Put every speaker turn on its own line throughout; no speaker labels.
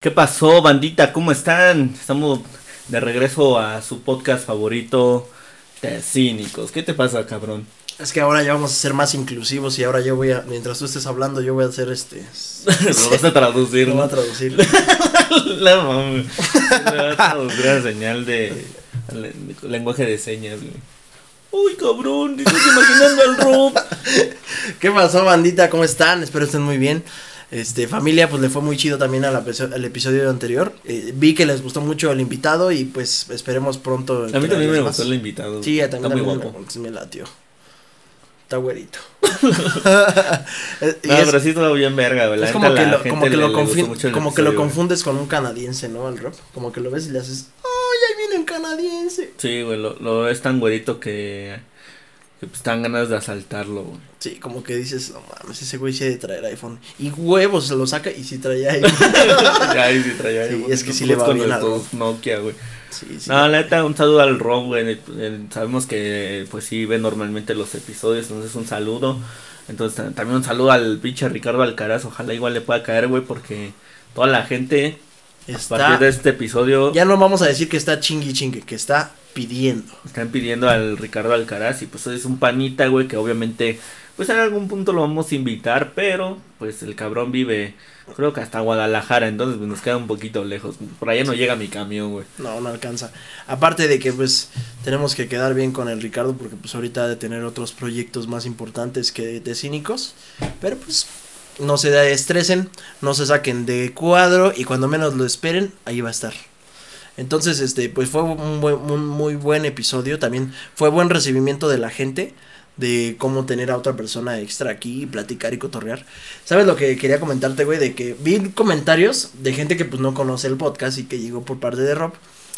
¿Qué pasó, bandita? ¿Cómo están? Estamos de regreso a su podcast favorito de cínicos. ¿Qué te pasa, cabrón?
Es que ahora ya vamos a ser más inclusivos y ahora yo voy a, mientras tú estés hablando, yo voy a hacer este.
Lo vas a traducir.
Lo
¿no?
voy a traducir.
La mames. Le vas a traducir la señal de, le- lenguaje de señas, güey. Uy, cabrón, estás imaginando al Rob.
¿Qué pasó, bandita? ¿Cómo están? Espero estén muy bien. Este, familia, pues le fue muy chido también al, al episodio anterior. Eh, vi que les gustó mucho el invitado y pues esperemos pronto.
A mí también me
traerles
gustó
más.
el invitado.
Sí, a
Está
también,
muy
también
guapo.
me, me latió. Está güerito.
No,
es-
pero sí todo bien verga. La
Es como que lo, como que lo,
el
como que lo confundes con un canadiense, ¿no? El rap. Como que lo ves y le haces, ¡ay, ahí viene un canadiense!
Sí, güey, lo, lo es tan güerito que, que pues dan ganas de asaltarlo, güey.
Sí, como que dices, no mames, ese güey sí ha de traer iPhone. Y huevos se lo saca y sí traía iPhone.
Ay, sí traía
Sí,
iPhone.
es que sí le va
con
bien a
Nokia, güey.
sí, sí.
No, la neta, un saludo al Rob, güey. Sabemos que, pues sí, ve normalmente los episodios, entonces un saludo. Entonces ta- también un saludo al pinche Ricardo Alcaraz. Ojalá igual le pueda caer, güey, porque toda la gente, a partir de este episodio,
ya no vamos a decir que está chingui chingue, que está pidiendo.
están pidiendo al Ricardo Alcaraz. Y pues es un panita, güey, que obviamente, pues en algún punto lo vamos a invitar, pero pues el cabrón vive, creo que hasta Guadalajara, entonces pues, nos queda un poquito lejos. Por allá no llega mi camión, güey.
No, no alcanza. Aparte de que pues tenemos que quedar bien con el Ricardo porque pues ahorita ha de tener otros proyectos más importantes que de cínicos. Pero pues no se estresen, no se saquen de cuadro y cuando menos lo esperen, ahí va a estar. Entonces, este, pues fue un, buen- muy buen episodio. También fue buen recibimiento de la gente de cómo tener a otra persona extra aquí y platicar y cotorrear. ¿Sabes lo que quería comentarte, güey? De que vi comentarios de gente que pues no conoce el podcast y que llegó por parte de Rob.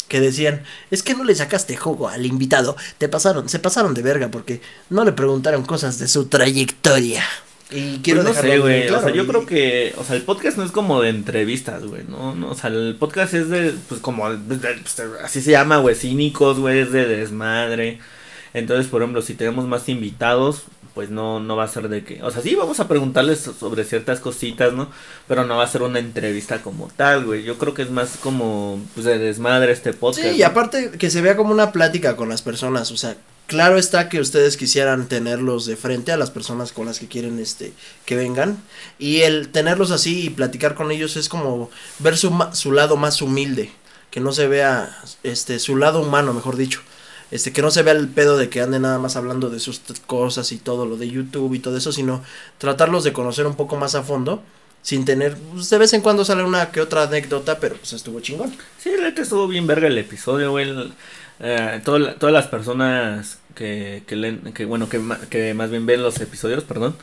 Que decían, es que no le sacaste jugo al invitado, te pasaron, se pasaron de verga porque no le preguntaron cosas de su trayectoria. Y quiero
Pues no sé, güey.
claro,
o sea, yo creo que, o sea, el podcast no es como de entrevistas, güey, no, no, o sea, el podcast es de, pues como, de- de- pues, así se llama, güey, cínicos, güey, es de desmadre. Entonces, por ejemplo, si tenemos más invitados, pues no, no va a ser de que, o sea, sí vamos a preguntarles sobre ciertas cositas, ¿no? Pero no va a ser una entrevista como tal, güey. Yo creo que es más como, pues, de desmadre este podcast.
Sí, y aparte que se vea como una plática con las personas, o sea, claro está que ustedes quisieran tenerlos de frente a las personas con las que quieren este que vengan y el tenerlos así y platicar con ellos es como ver su su lado más humilde, que no se vea este su lado humano, mejor dicho. Este, que no se vea el pedo de que ande nada más hablando de sus cosas y todo lo de YouTube y todo eso, sino tratarlos de conocer un poco más a fondo, sin tener, pues, de vez en cuando sale una que otra anécdota, pero pues estuvo chingón.
Sí, la neta estuvo bien verga el episodio, güey. Eh, todas las personas que, que leen, que bueno, que, que más bien ven los episodios, perdón,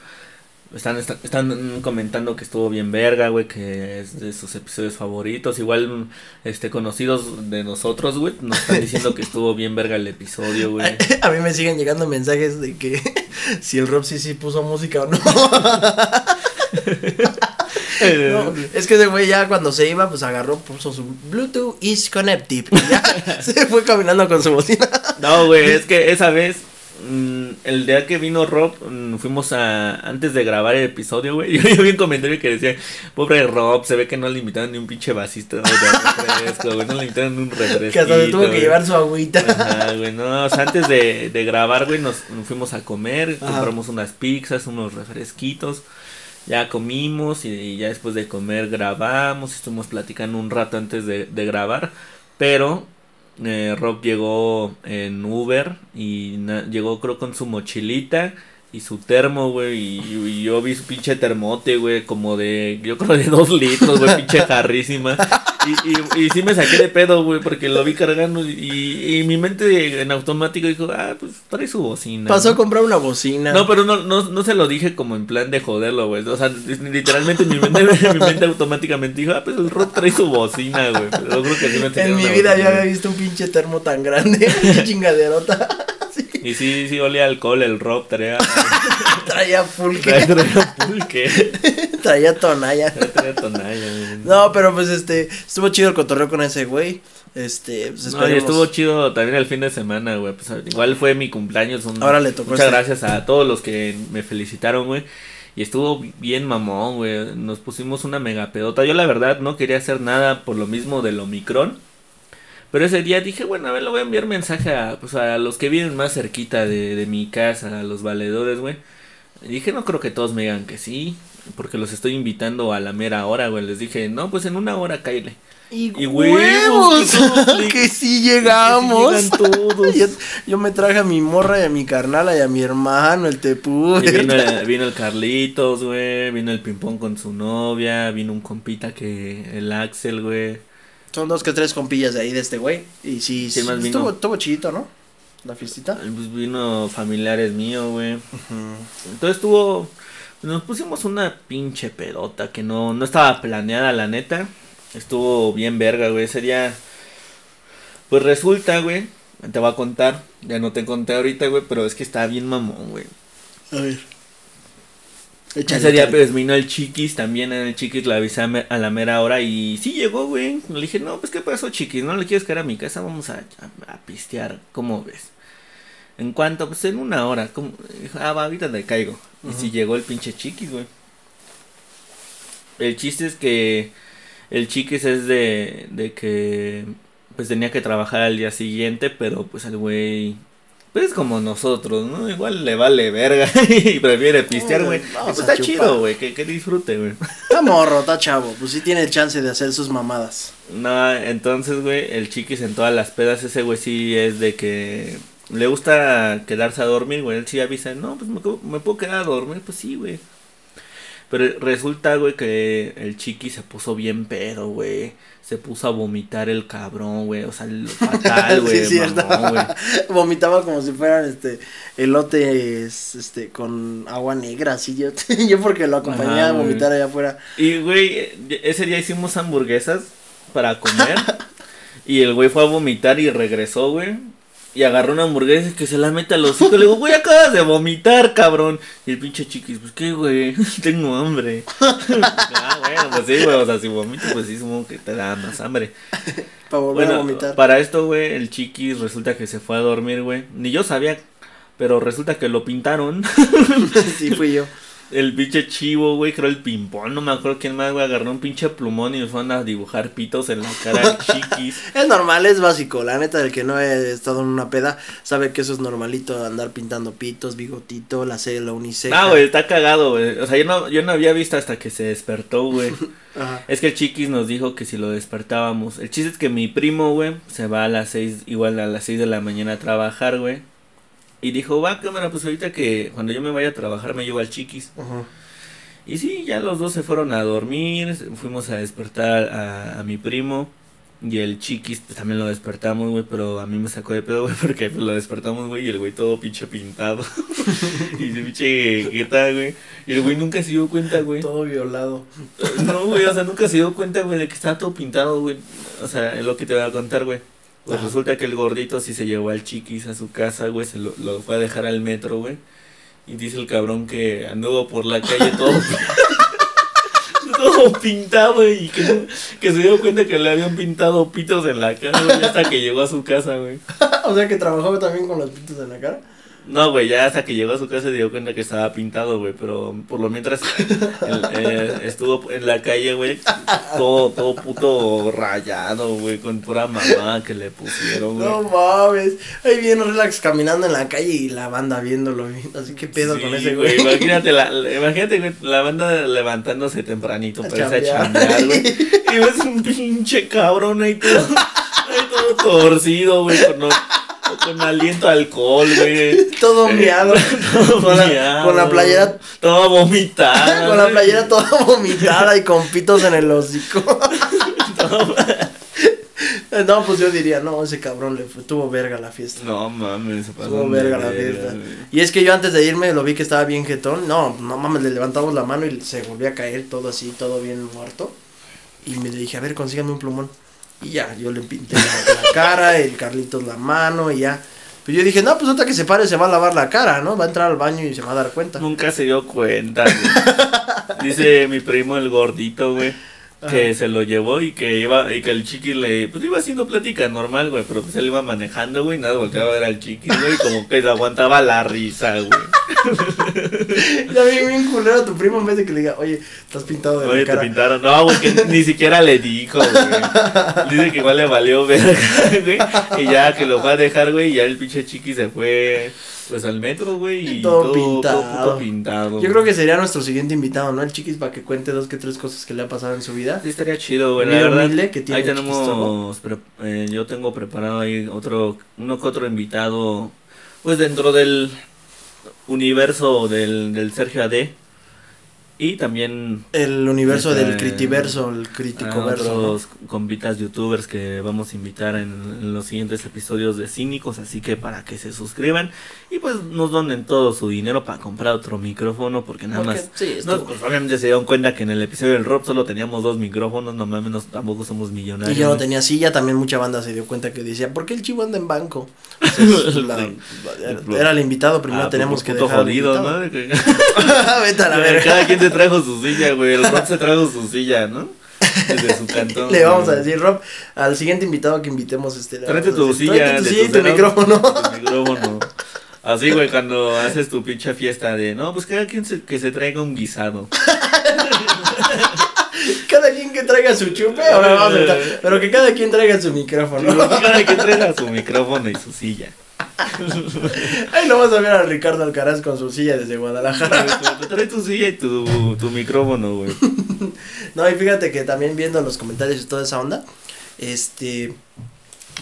están, están, están comentando que estuvo bien verga, güey, que es de sus episodios favoritos. Igual, este, conocidos de nosotros, güey, nos están diciendo que estuvo bien verga el episodio, güey.
A mí me siguen llegando mensajes de que si el Rob sí sí puso música o no. No, es que ese güey ya cuando se iba, pues agarró, puso su Bluetooth is connected. Y ya se fue caminando con su bocina.
No, güey, es que esa vez, mm, el día que vino Rob, mm, fuimos a, antes de grabar el episodio, güey, yo, yo vi un comentario que decía, pobre Rob, se ve que no le invitaron ni un pinche vasito de refresco, güey, no le invitaron ni un refresco.
Que hasta le tuvo que llevar su agüita.
Ajá, güey, no, o sea, antes de, de grabar, güey, nos, nos fuimos a comer,
Ajá.
compramos unas pizzas, unos refresquitos, ya comimos y, ya después de comer grabamos, estuvimos platicando un rato antes de, de grabar, pero eh, Rob llegó en Uber y llegó creo con su mochilita y su termo, güey, y, y yo vi su pinche termote, güey, como de, yo creo de dos litros, güey, pinche jarrísima. Y, y, y sí me saqué de pedo, güey, porque lo vi cargando y, y mi mente en automático dijo, ah, pues trae su bocina.
Pasó a comprar una bocina.
No, pero no, no, no se lo dije como en plan de joderlo, güey. O sea, literalmente mi mente, mi mente automáticamente dijo, ah, pues el Rob trae su bocina, güey. Pero yo creo que sí me
en mi vida yo había visto un pinche termo tan grande, pinche chingaderota. Sí,
Y sí, sí olía alcohol el Rob, traía,
traía pulque,
traía, traía pulque,
traía tonalla.
traía tonalla, güey.
No, pero pues este, estuvo chido el cotorreo con ese güey. Este, pues
No, estuvo chido también el fin de semana, güey. Pues igual fue mi cumpleaños. un-
Ahora le tocó
Muchas
este.
gracias a todos los que me felicitaron, güey. Y estuvo bien mamón, güey. Nos pusimos una mega pedota. Yo la verdad no quería hacer nada por lo mismo del Omicron. Pero ese día dije, bueno, a ver, le voy a enviar mensaje a, pues, a los que viven más cerquita de, de mi casa, a los valedores, güey. Dije, no creo que todos me digan que sí, porque los estoy invitando a la mera hora, güey. Les dije, no, pues en una hora cáile.
Y,
Y
huevos,
que
que sí llegamos.
Que sí todos.
yo, yo me traje a mi morra y a mi carnala y a mi hermano, el tepú.
Vino, el- vino el Carlitos, güey. Vino el Pimpón con su novia. Vino un compita que. El Axel, güey.
Son dos que tres compillas de ahí de este güey. Y sí,
Sí,
sí,
más vino.
estuvo, estuvo chidito, ¿no? La fiestita.
Pues vino familiares míos, güey. Entonces estuvo. Nos pusimos una pinche pedota que no, no estaba planeada, la neta. Estuvo bien verga, güey. Ese día. Pues resulta, güey. Te voy a contar. Ya no te conté ahorita, güey. Pero es que estaba bien mamón, güey.
A ver.
Ese día pues vino el Chiquis, también en el Chiquis le avisé a la mera hora y sí llegó, güey. Le dije, no, pues qué pasó, Chiquis, no le quieres caer a mi casa, vamos a, a, a pistear, ¿cómo ves? En cuanto, pues en una hora. Dijo, ah, va, ahorita te caigo. Y sí llegó el pinche Chiquis, güey. El chiste es que el Chiquis es de, de que pues tenía que trabajar al día siguiente, pero pues el güey... Pues es como nosotros, ¿no? Igual le vale verga y prefiere pistear, güey. Pues está
chupar.
chido, güey, que, que disfrute, güey.
Está morro, está chavo. Pues sí tiene el chance de hacer sus mamadas.
No, entonces, güey, el chiquis en todas las pedas, ese güey sí es de que le gusta quedarse a dormir, güey. Él sí avisa, no, pues me, puedo quedar a dormir, pues sí, güey. Pero resulta, güey, que el chiqui se puso bien pedo, güey. Se puso a vomitar el cabrón, güey. O sea, fatal,
Sí,
güey.
cierto.
mamón.
Vomitaba como si fueran este elotes este con agua negra, así yo, yo porque lo acompañé
Ajá,
a vomitar allá afuera.
Y, güey, ese día hicimos hamburguesas para comer. y el güey fue a vomitar y regresó, güey. Y agarró una hamburguesa que se la mete al hocico. Le digo, güey, acabas de vomitar, cabrón. Y el pinche chiquis, pues qué, güey, tengo hambre. ah, bueno, pues sí, güey, o sea, si vomito, pues sí, supongo que te da más hambre.
Para volver a vomitar.
para esto, güey, el chiquis resulta que se fue a dormir, güey. Ni yo sabía, pero resulta que lo pintaron.
sí, fui yo.
El pinche chivo, güey, creo el pimpón, no me acuerdo quién más, güey, agarró un pinche plumón y nos fueron a dibujar pitos en la cara chiquis.
Es normal, es básico. La neta, el que no ha estado en una peda sabe que eso es normalito. Andar pintando pitos, bigotito, la célula uniseca.
Ah, güey, está cagado, güey. O sea, yo no, yo no había visto hasta que se despertó, güey. Es que el chiquis nos dijo que si lo despertábamos. El chiste es que mi primo, güey, se va a las seis, igual a las seis de la mañana a trabajar, güey. Y dijo, va, cámara, pues ahorita que cuando yo me vaya a trabajar me llevo al chiquis.
Ajá.
Y sí, ya los dos se fueron a dormir, fuimos a despertar a, a mi primo y el chiquis pues, también lo despertamos, güey, pero a mí me sacó de pedo, güey, porque pues, lo despertamos, güey, y el güey todo pinche pintado. y se pinche jeta, güey. Y el güey nunca se dio cuenta, güey.
Todo violado.
No, güey, o sea, nunca se dio cuenta, güey, de que estaba todo pintado, güey. O sea, es lo que te voy a contar, güey. Pues resulta que el gordito sí se llevó al chiquis a su casa, güey, se lo, lo fue a dejar al metro, güey. Y dice el cabrón que anduvo por la calle todo, todo pintado, güey, y que, que se dio cuenta que le habían pintado pitos en la cara, güey, hasta que llegó a su casa, güey.
o sea que trabajaba también con los pitos en la cara.
No, güey, ya hasta que llegó a su casa se dio cuenta que estaba pintado, güey, pero por lo mientras el- eh, estuvo en la calle, güey, todo, todo puto rayado, güey, con pura mamá que le pusieron, güey.
No mames. Ahí viene relax caminando en la calle y la banda viéndolo. Así que pedo
Sí,
con ese güey.
Imagínate, la, imagínate, güey, la banda levantándose tempranito para irse a
chambear.
güey. Y ves un pinche cabrón ahí todo, ahí todo torcido, güey, con, con aliento a alcohol, güey.
Todo miado.
Todo
con, la,
miado,
con la playera.
Toda vomitada.
Con la playera toda vomitada y con pitos en el hocico. No, pues yo diría, no, ese cabrón le fue, tuvo verga la fiesta.
No mames, se pasó.
Tuvo verga la fiesta.
güey.
Y es que yo antes de irme lo vi que estaba bien jetón. No, no mames, le levantamos la mano y se volvió a caer todo así, todo bien muerto. Y me dije, a ver, consígame un plumón. Y ya, yo le pinté la, la cara, el Carlitos la mano y ya. Pero yo dije, no, pues otra que se pare se va a lavar la cara, ¿no? Va a entrar al baño y se va a dar cuenta.
Nunca se dio cuenta, güey. Dice mi primo el gordito, güey. Que se lo llevó y que iba, y que el chiqui le, pues iba haciendo plática normal, güey, pero pues él iba manejando, güey, nada, volteaba a ver al chiqui, güey, como que se aguantaba la risa, güey.
ya vi bien culero a tu primo en vez de que le diga, oye, estás pintado de la
Oye, te
cara.
pintaron. No, güey, que ni siquiera le dijo, güey. Dice que igual le valió verga, güey. Y ya que lo fue a dejar, güey, y ya el pinche chiqui se fue, pues al metro, güey. Y
Todo
todo,
pintado.
todo puto pintado.
Yo creo que sería nuestro siguiente invitado, ¿no? El chiquis para que cuente dos que tres cosas que le ha pasado en su vida.
Sí, estaría chido, güey. La verdad,
que tiene
ahí tenemos. pre- eh, yo tengo preparado ahí otro. Uno que otro invitado. Pues dentro del universo del, del Sergio AD. Y también
El universo
Este,
del critiverso, el crítico verso. ¿no?
otros compitas youtubers que vamos a invitar en, en los siguientes episodios de Cínicos, así que para que se suscriban y pues nos donen todo su dinero para comprar otro micrófono porque nada
Porque,
más
sí,
no, pues, obviamente se dieron cuenta que en el episodio del Rob solo teníamos dos micrófonos, no no- tampoco somos
Y
millonarios.
yo no
¿no?
tenía silla, también mucha banda se dio cuenta que decía, ¿por qué el chivo anda en banco? Entonces, la- era, era el invitado, primero
Ah,
teníamos
pues,
que
puto
dejar
jodido. ¿no?
Vete a la
Cada
verga.
quien se trajo su silla, güey. El Rob se trajo su silla, ¿no? Desde su cantón.
Le vamos a decir, Rob, al siguiente invitado que invitemos, este,
Tráete tu
decir,
silla,
tráete tu
de
silla y tu micrófono.
tu micrófono. Así, güey, cuando haces tu pinche fiesta de, no, pues cada quien se, que se traiga un guisado.
Cada quien que traiga su chupe, ahora vamos a estar- pero que cada quien traiga su micrófono.
Cada quien traiga su micrófono y su silla.
Ahí lo vas a ver a Ricardo Alcaraz con su silla desde Guadalajara.
Trae tu silla y tu, tu micrófono, güey.
No, y fíjate que también viendo los comentarios y toda esa onda, este,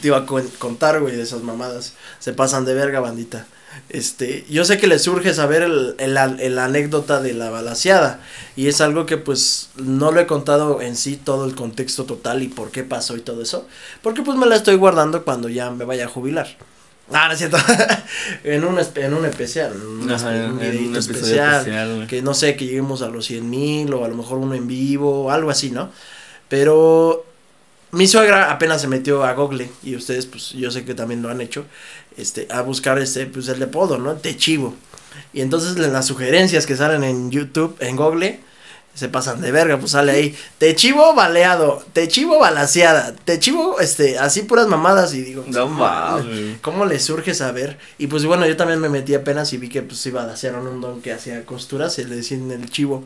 te iba a con- contar, güey, de esas mamadas. Se pasan de verga, bandita. Este, yo sé que les surge saber el, el, el anécdota de la balaseada. Y es algo que pues no lo he contado en sí todo el contexto total y por qué pasó y todo eso. Porque pues me la estoy guardando cuando ya me vaya a jubilar. Ah, no es cierto. en un, en un especial. un,
Ajá,
espe-
en
un
un
especial.
especial.
Que no sé, que lleguemos a los 100 mil o a lo mejor uno en vivo o algo así, ¿no? Pero mi suegra apenas se metió a Google y ustedes, pues yo sé que también lo han hecho, este, a buscar este, pues el apodo, ¿no? Te chivo. Y entonces en las sugerencias que salen en YouTube, en Google, se pasan de verga, pues sale ahí, te chivo baleado, te chivo balaseada, te chivo, este, así puras mamadas y digo,
No mames.
¿Cómo le surge saber? Y pues bueno, yo también me metí apenas y vi que pues iba a hacer un don que hacía costuras, se le decían el chivo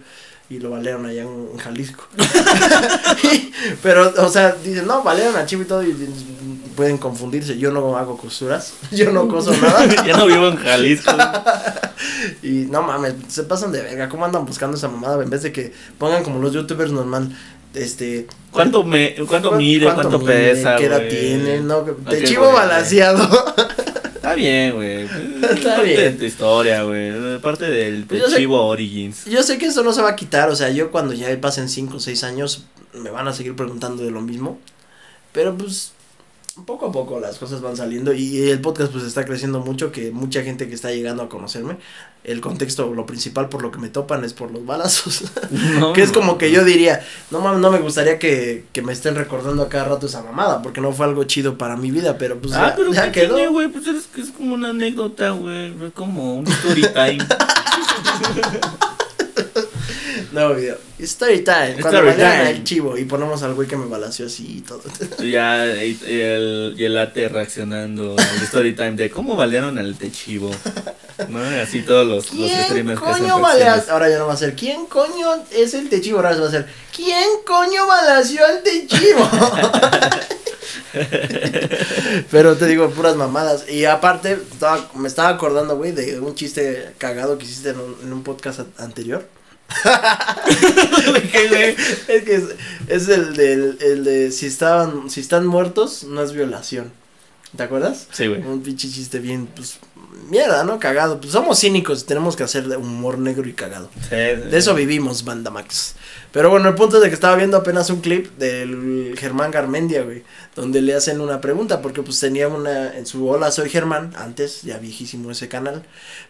y lo balearon allá en, en Jalisco. Pero, o sea, dicen, no, balearon a chivo y todo y pueden confundirse. Yo no hago costuras, yo no coso nada.
ya no vivo en Jalisco.
Y no mames, se pasan de verga. ¿Cómo andan buscando esa mamada? En vez de que pongan como los youtubers normal, este.
¿Cuánto, me, cuánto
¿cu-
mide? ¿Cuánto,
mide?
pesa?
¿Qué edad tiene? No, te chivo
bueno.
balanceado.
Está bien, güey.
Está
parte
bien.
de tu historia, güey. Parte del
Pues sé-
Chivo Origins.
Yo sé que eso no se va a quitar, o sea, yo cuando ya pasen 5 o 6 años me van a seguir preguntando de lo mismo, pero pues poco a poco las cosas van saliendo y el podcast pues está creciendo mucho, que mucha gente que está llegando a conocerme, el contexto, lo principal por lo que me topan es por los balazos,
No,
que es como que yo diría, no mames, no me gustaría que, que me estén recordando a cada rato esa mamada, porque no fue algo chido para mi vida, pero pues
Ah,
ya,
pero
ya
¿qué
quedó.
tiene, güey? Pues es, que es como una anécdota, güey. Es como un story time.
Nuevo video. Story time, cuando
Story time.
al chivo y ponemos al güey que me balació así y todo.
Y ya y, y el, y el ate reaccionando al story time de cómo balearon al techivo. ¿No? Así todos los, los
¿Quién
que hacen
coño balea?
reacciones.
Ahora ya no va a ser. ¿Quién coño es el techivo? Ahora va a ser. ¿Quién coño balació al techivo? Pero te digo, puras mamadas. Y aparte, estaba- me estaba acordando, güey, de un chiste cagado que hiciste en un, en un podcast anterior. Es que es, es el, del, el de si estaban, si están muertos, no es violación. ¿Te acuerdas?
Sí, güey.
Un pinche chiste bien, pues, mierda, ¿no? Cagado. Pues somos cínicos, tenemos que hacer de humor negro y cagado.
Sí,
De eso vivimos, Banda Max. Pero bueno, el punto es de que estaba viendo apenas un clip del Germán Garmendia, güey, donde le hacen una pregunta, porque pues tenía una, en su Hola Soy Germán, antes, ya viejísimo ese canal,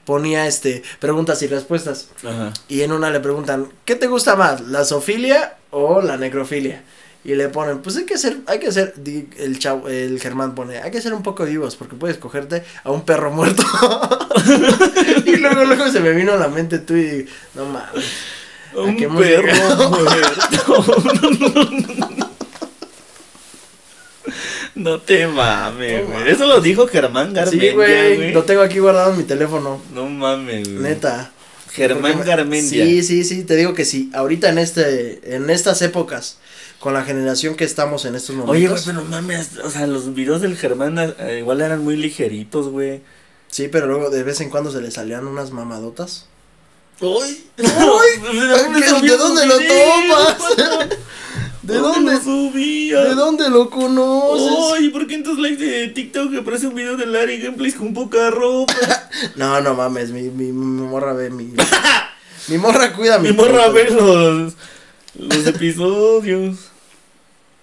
ponía este, preguntas y respuestas.
Ajá.
Y en una le preguntan, ¿qué te gusta más, la zoofilia o la necrofilia? Y le ponen, pues hay que ser, hay que ser, el chavo, el Germán pone, hay que ser un poco vivos, porque puedes cogerte a un perro muerto. y luego, luego se me vino a la mente tú y no mames.
Un perro muerto. No te mames, güey. Eso lo dijo Germán Garmendia,
Sí, güey. Lo tengo aquí guardado en mi teléfono.
No mames, güey.
Neta.
Germán Garmendia.
Sí, sí, sí, te digo que sí. Ahorita en este, en estas épocas, con la generación que estamos en estos momentos.
Oye, güey, pero mames, o sea, los videos del Germán eh, igual eran muy ligeritos, güey.
Sí, pero luego de vez en cuando se le salían unas mamadotas.
¡Uy!
¿de dónde lo tomas? ¿De dónde?
lo subía?
¿De dónde lo conoces?
Ay, ¿por qué en tus likes de TikTok aparece un video de Larry Gameplays con poca ropa?
No, no mames, mi, mi, mi morra ve mi. mi morra cuida mi.
Mi morra ve los, los episodios.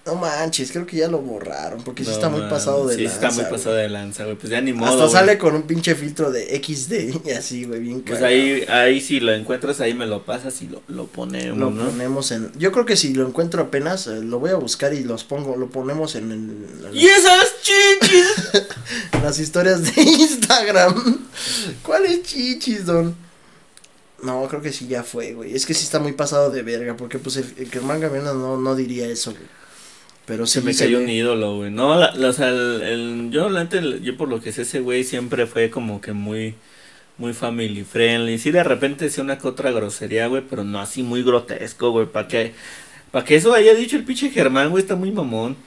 No manches, creo que ya lo borraron. Porque sí
No,
está muy
man,
pasado de
Sí,
lanza,
está muy
güey.
pasado de lanza, güey. Pues ya ni modo.
Hasta sale con un pinche filtro de XD y así, güey, bien
Pues
cagado.
ahí, ahí si lo encuentras, ahí me lo pasas y lo, lo ponemos,
Lo
¿no?
ponemos en. Yo creo que si lo encuentro apenas, eh, lo voy a buscar y los pongo, lo ponemos en, el- en
¡Y esas chichis!
las historias de Instagram. ¿Cuáles chichis, don? No, creo que sí ya fue, güey. Es que sí está muy pasado de verga, porque pues el, el Germán no, no diría eso, güey. Pero sí
Se me
se
cayó
ve.
un ídolo, güey. No, la, la- o sea, el, el- yo, la yo por lo que sé, ese güey siempre fue como que muy, muy family friendly. Sí, de repente decía una que otra grosería, güey, pero no así muy grotesco, güey. Para que, para que eso haya dicho el pinche Germán, güey, está muy mamón.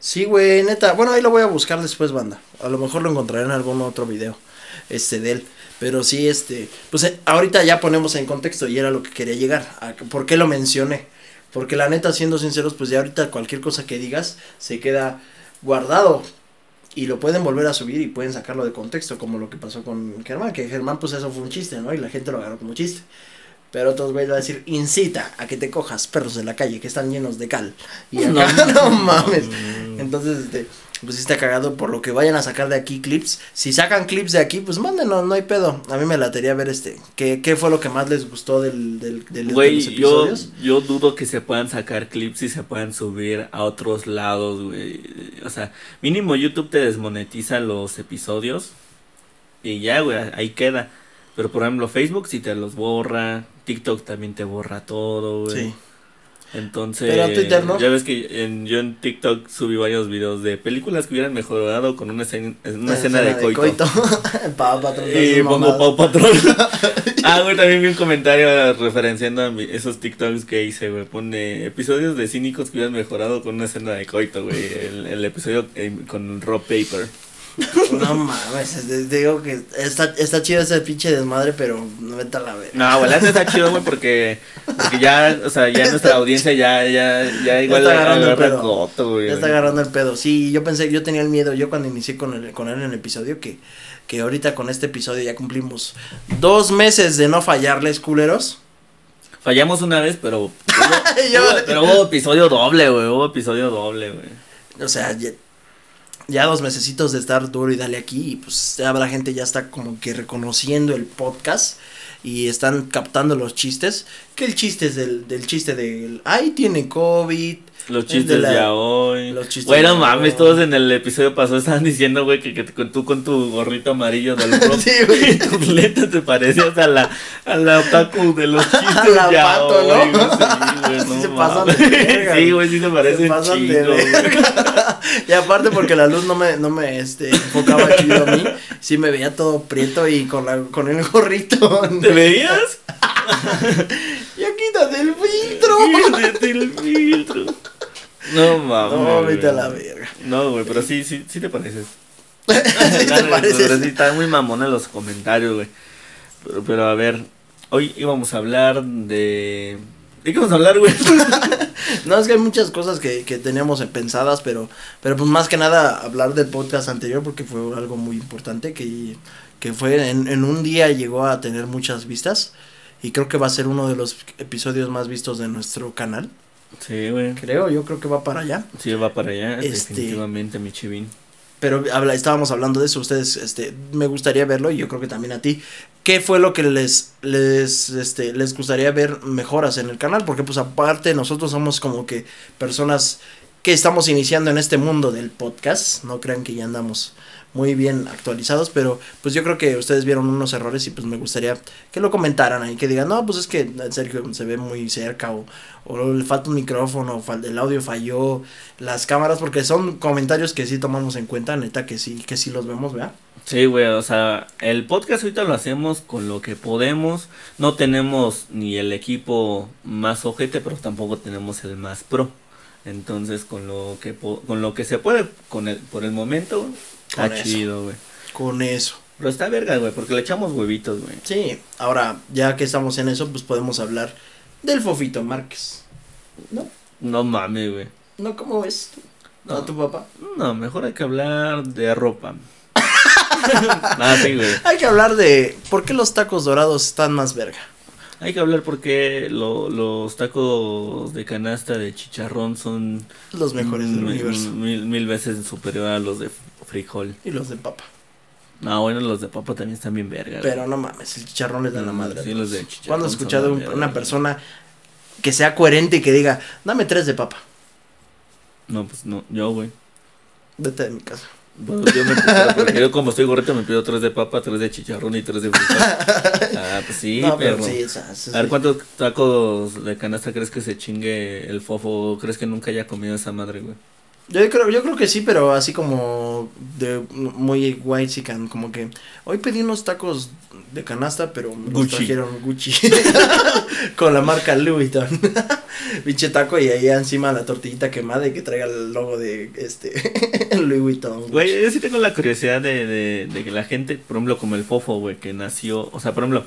Sí, güey, neta. Bueno, ahí lo voy a buscar después, banda. A lo mejor lo encontraré en algún otro video. Este, de él. Pero sí, este. Pues eh, ahorita ya ponemos en contexto y era lo que quería llegar. A, ¿Por qué lo mencioné? Porque la neta, siendo sinceros, pues ya ahorita cualquier cosa que digas se queda guardado. Y lo pueden volver a subir y pueden sacarlo de contexto, como lo que pasó con Germán. Que Germán, pues eso fue un chiste, ¿no? Y la gente lo agarró como chiste. Pero otros güeyes van a decir, incita a que te cojas perros de la calle que están llenos de cal. Y acá, no, mames. Entonces, este, pues sí está cagado por lo que vayan a sacar de aquí clips. Si sacan clips de aquí, pues mándenos, no hay pedo. A mí me latería ver este, qué, qué fue lo que más les gustó del, del, del de
Güey, yo, yo dudo que se puedan sacar clips y se puedan subir a otros lados, güey. O sea, mínimo YouTube te desmonetiza los episodios y ya, güey, ahí queda. Pero por ejemplo, Facebook sí te los borra, TikTok también te borra todo, güey.
Sí.
Entonces,
Pero Twitter, ¿no?
ya ves que en, yo en TikTok subí varios videos de películas que hubieran mejorado con una escena, una escena de coito.
Pa- patrón,
Y pongo. Pau Patrón. ah, güey, también vi un comentario referenciando a mi- esos TikToks que hice, güey. Pone episodios de cínicos que hubieran mejorado con una escena de coito, güey. El, el episodio eh, con Rob Paper.
No mames, es- es- digo que está, está chido ese pinche desmadre, pero no vete a la verga.
No, güey, está chido, güey, porque, porque ya, o sea, ya nuestra audiencia ya, ya, ya igual
está agarrando el pedo.
güey.
Ya está agarrando el pedo. Sí, yo pensé, yo tenía el miedo, yo cuando inicié con, el, con él en el episodio, que, que ahorita con este episodio ya cumplimos dos meses de no fallarles, culeros.
Fallamos una vez, pero, hubo,
Yo-
hubo- pero hubo episodio doble, güey, hubo episodio doble, güey.
O sea, ya, ya dos mesecitos de estar duro y dale aquí, y pues ya la gente ya está como que reconociendo el podcast y están captando los chistes. Que el chiste es del, del chiste del, ay, tiene COVID.
Los
Es
chistes
de
de,
la-
hoy.
los chistes
no
de
mames,
hoy.
todos en el episodio pasado estaban diciendo, güey, que, que tú con tu gorrito amarillo del
Sí, güey.
tus lentes te parecías a la, a la otaku de los chistes
A la
ya
pato, ¿no?
hoy, güey, Sí, güey, no
se pasan de verga,
Sí, güey, sí se parece
Se pasan de verga. Y aparte porque la luz no me, no me este, enfocaba chido a mí, sí me veía todo prieto y con, la, con el gorrito.
¿Te veías?
Ya quítate el filtro.
Quítate el filtro. No mames.
No, vete a la verga.
No, güey, pero sí, sí, sí te pareces.
¿Sí te
Dale,
pareces?
Pero sí, están muy mamones los comentarios, güey. Pero, pero a ver, hoy íbamos a hablar de... ¿De qué vamos a hablar, güey?
No, es que hay muchas cosas que, que teníamos pensadas, pero, pero pues más que nada hablar del podcast anterior porque fue algo muy importante que, que fue en, en un día llegó a tener muchas vistas y creo que va a ser uno de los episodios más vistos de nuestro canal.
Sí, güey.
Creo, yo creo que va para allá.
Sí, va para allá,
Este-
definitivamente, mi chivín.
Pero habla, estábamos hablando de eso, ustedes, este, me gustaría verlo y yo creo que también a ti. ¿Qué fue lo que les, les, este, les gustaría ver mejoras en el canal? Porque pues aparte nosotros somos como que personas que estamos iniciando en este mundo del podcast, no crean que ya andamos muy bien actualizados, pero pues yo creo que ustedes vieron unos errores y pues me gustaría que lo comentaran ahí, que digan, no, pues es que Sergio se ve muy cerca o, le falta un micrófono, o el audio falló, las cámaras, porque son comentarios que sí tomamos en cuenta, neta que sí, que sí los vemos, ¿verdad?
Sí, güey, o sea, el podcast ahorita lo hacemos con lo que podemos. No tenemos ni el equipo más ojete, pero tampoco tenemos el más pro. Entonces, con lo que con lo que se puede con el por el momento, está
Con eso.
chido, güey.
Con eso.
Pero está verga, güey, porque le echamos huevitos, güey.
Sí, ahora ya que estamos en eso, pues podemos hablar del Fofito Márquez. ¿No?
No mames, güey.
¿No? ¿Cómo ves? ¿No,
No.
tu papá?
No, mejor hay que hablar de ropa. ah, sí, güey.
Hay que hablar de por qué los tacos dorados están más verga.
Hay que hablar porque lo- los tacos de canasta de chicharrón son
Los mejores del
mil,
universo.
Mil, mil veces superior a los de frijol.
Y los de papa.
No, bueno, los de papa también están bien verga.
Pero no mames, el chicharrón les da la
Mm,
madre.
sí, los de chicharrón
¿Cuándo has escuchado
la
un-
verga,
una persona que sea coherente y que diga, dame tres de papa?
No, pues no, yo, güey.
Vete de mi casa.
Bueno, yo, me, yo como estoy gorrito me pido tres de papa, tres de chicharrón y tres de frijol. ah, pues sí,
no, pero sí, o sea, sí,
A ver,
sí.
¿cuántos tacos de canasta crees que se chingue el fofo? ¿O ¿Crees que nunca haya comido esa madre, güey?
Yo creo, yo creo que sí, pero así como de muy white chican, como que hoy pedí unos tacos de canasta, pero me los trajeron Gucci con la marca Louis Vuitton. Pinche taco y ahí encima la tortillita quemada y que traiga el logo de este Louis Vuitton.
Güey, yo sí tengo la curiosidad de, de, de que la gente, por ejemplo, como el fofo, güey, que nació, o sea, por ejemplo,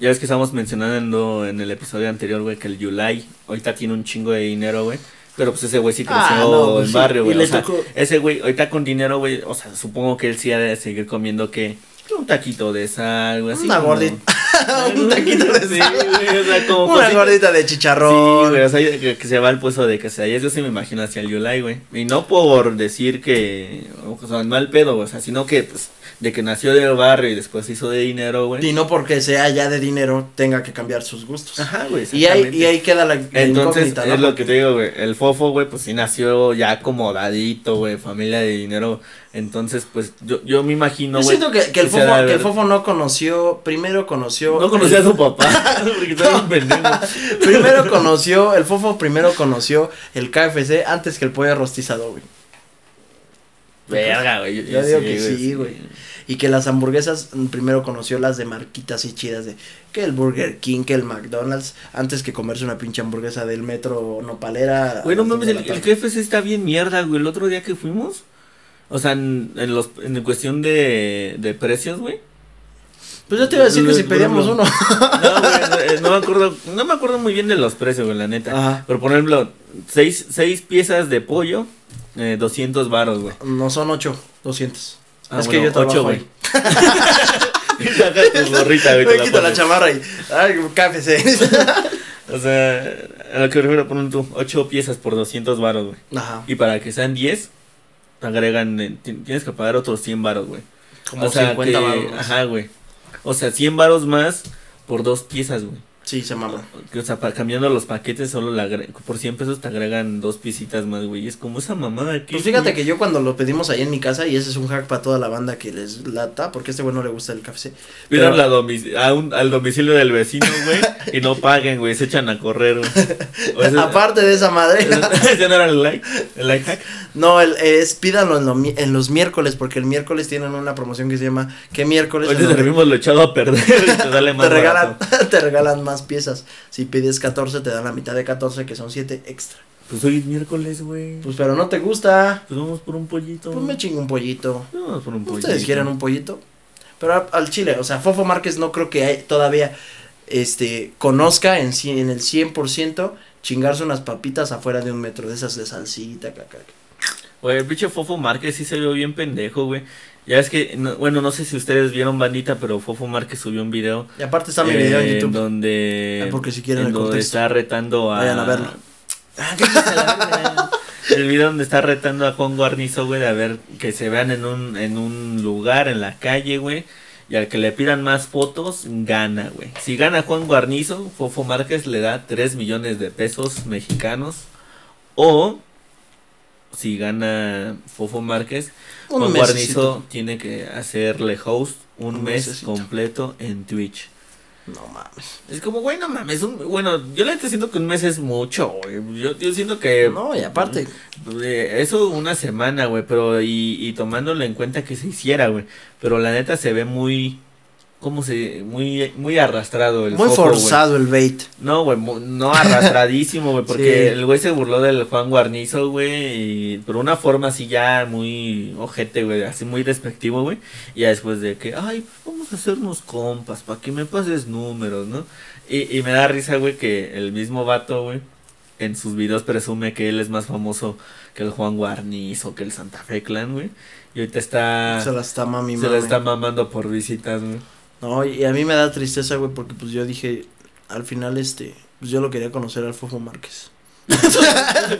ya ves que estábamos mencionando en el episodio anterior, güey, que el Yulai ahorita tiene un chingo de dinero, güey. Pero pues ese güey sí creció
Ah, no, pues
en
sí,
barrio,
y
güey. O sea,
tocó-
ese güey ahorita con dinero, güey, o sea, supongo que él sí ha de seguir comiendo que un taquito de sal, güey, así.
Una
como-
gordita. un taquito de
Sí,
sal.
güey, o sea, como
Una
cosita-
gordita de
Sí,
chicharrón.
güey, o sea, que, que se va al puesto de quesadillas, yo sí me imagino hacia el Yulai, güey. Y no por decir que, o sea, mal pedo, güey, o sea, sino que, pues, de que nació del barrio y después se hizo de dinero, güey.
y no porque sea ya de dinero tenga que cambiar sus gustos.
Ajá, güey,
y, ahí, y ahí queda la, la
Entonces,
incógnita,
es
¿no?
lo que te digo, güey, el fofo, güey, pues sí nació ya acomodadito, güey, familia de dinero. Entonces, pues, yo, yo me imagino,
Yo
güey.
siento que, que el fofo, que el
haber-
fofo no conoció, primero conoció.
No conocía a su papá, porque estaba un pendejo.
primero conoció, el fofo primero conoció el KFC antes que el pollo rostizado, güey.
Verga, güey.
Yo digo que sí, güey. Y que las hamburguesas mm, primero conoció las de marquitas y chidas de que el Burger King, que el McDonald's, antes que comerse una pinche hamburguesa del metro nopalera.
Güey, no mames, el, el. KFC está bien mierda, güey. El otro día que fuimos, o sea, en, en los, en cuestión de, de precios, güey.
Pues yo te iba a decir que si pedíamos uno.
No, güey, no, eh, no me acuerdo, no me acuerdo muy bien de los precios, güey, la neta.
Ajá.
Pero por ejemplo, seis, seis piezas de pollo, eh, 200 varos, güey.
No son ocho, 200.
Ah,
es
bueno,
que yo trabajo
ocho, güey. tu gorrita, güey.
Me quito la chamarra y. Ay, KFC.
O sea, a lo que refiero, ponen tú, 8 piezas por 200 varos, güey.
Ajá.
Y para que sean 10, te agregan, eh, ti- tienes que pagar otros 100 varos, güey.
Como
o sea,
50
que-
baros.
Ajá, güey. O sea, 100 varos más por dos piezas, güey.
Sí, se mama.
Que, O sea, cambiando los paquetes, solo por 100 pesos te agregan dos piecitas más, güey. Es como esa mamada aquí.
Pues fíjate que yo cuando lo pedimos ahí en mi casa, y ese es un hack para toda la banda que les lata, porque a este güey no le gusta el KFC.
Pidan
pero-
domic- a un- al domicilio del vecino, güey, y no paguen, güey. Se echan a correr, güey. O ese-
Aparte de esa madre,
ese no era el like, el like hack.
no, el, es pídanlo en, lo mi- en los miércoles, porque el miércoles tienen una promoción que se llama ¿Qué miércoles?
Hoy te servimos lo echado a perder y te sale más
te regalan, te regalan más piezas. Si pides 14, te dan la mitad de 14, que son 7 extra.
Pues hoy es miércoles, güey.
Pues pero no te gusta,
Pues vamos por un pollito.
pues me chingo un pollito.
Vamos por un pollito.
¿Ustedes quieren un pollito? Pero a- al chile, o sea, Fofo Márquez no creo que hay- todavía este conozca en, en el 100% chingarse unas papitas afuera de un metro, de esas de salsita, caca.
Güey, el pinche Fofo Márquez sí se vio bien pendejo, güey. Ya es que, no- bueno, no sé si ustedes vieron bandita, pero Fofo Márquez subió un video.
Y aparte está mi video en
eh,
YouTube.
Donde,
Ah, porque si quieren
en
el
donde
contexto.
está retando a.
Vayan a verlo.
Ah, verga. El video donde está retando a Juan Guarnizo, güey, de a ver que se vean en un, en un lugar, en la calle, güey. Y al que le pidan más fotos, gana, güey. Si gana Juan Guarnizo, Fofo Márquez le da 3 millones de pesos mexicanos. O si gana Fofo Márquez,
Un
Juan. Guarnizo tiene que hacerle host un,
Un
mes
mesecito.
completo en Twitch.
No mames.
Es como, güey, no mames, un- bueno, yo le estoy siento que un mes es mucho, güey. Yo, yo siento que...
No, y aparte,
Eh, Eso una semana, güey, pero y, y tomándolo en cuenta que se hiciera, güey. Pero la neta se ve muy, ¿cómo se? Muy, muy arrastrado el
muy forzado el bait.
No, güey, no arrastradísimo, güey, porque
Sí.
el güey se burló del Juan Guarnizo, güey, por una forma así ya muy ojete, güey, así muy despectivo, güey. Y ya después de que, ay, vamos a hacernos compas, para que me pases números, ¿no? Y, y me da risa, güey, que el mismo vato, güey, en sus videos presume que él es más famoso que el Juan Guarnizo, que el Santa Fe Clan, güey. Y ahorita está...
se la está mami,
se
mami.
la está mamando por visitas, güey.
No, y a mí me da tristeza, güey, porque pues yo dije, al final, este, pues yo lo quería conocer al Fofo Márquez.
Yo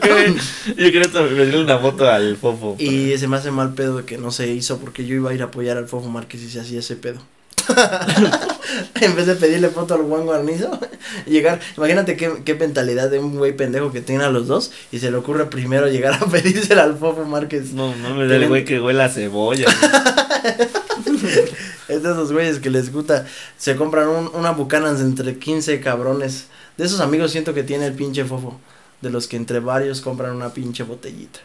quería- pedirle una foto al Fofo.
Y se me hace mal pedo que no se hizo porque yo iba a ir a apoyar al Fofo Márquez y se hacía ese pedo. en vez de pedirle foto al Juan Guarnizo, llegar, imagínate qué, qué mentalidad de un güey pendejo que tiene a los dos y se le ocurre primero llegar a pedírsela al Fofo Márquez.
No, no me da el güey que huele a cebolla.
Es de esos güeyes que les gusta, se compran un, una Buchanan entre 15 cabrones. De esos amigos siento que tiene el pinche Fofo. De los que entre varios compran una pinche botellita.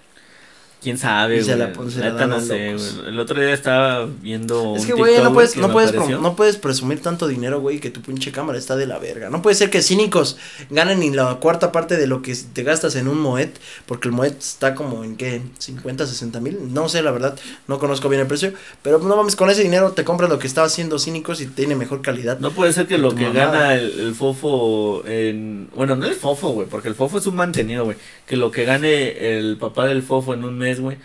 ¿Quién sabe,
Y
güey?
la se la
Neta
dan
no sé, güey. El otro día estaba viendo
Es
un
que, güey, no puedes, no, puedes, no puedes presumir tanto dinero, güey, que tu pinche cámara está de la verga. No puede ser que cínicos ganen ni la cuarta parte de lo que te gastas en un Moet, porque el Moet está como en, ¿qué? 50, 60 mil. No sé, la verdad, no conozco bien el precio. Pero no mames, con ese dinero te compras lo que estaba haciendo cínicos y tiene mejor calidad.
No puede ser que
Que
lo que gana el, el fofo en... Bueno, no el fofo, güey, porque el fofo es un mantenido, güey. Que lo que gane el papá del fofo en un mes, güey,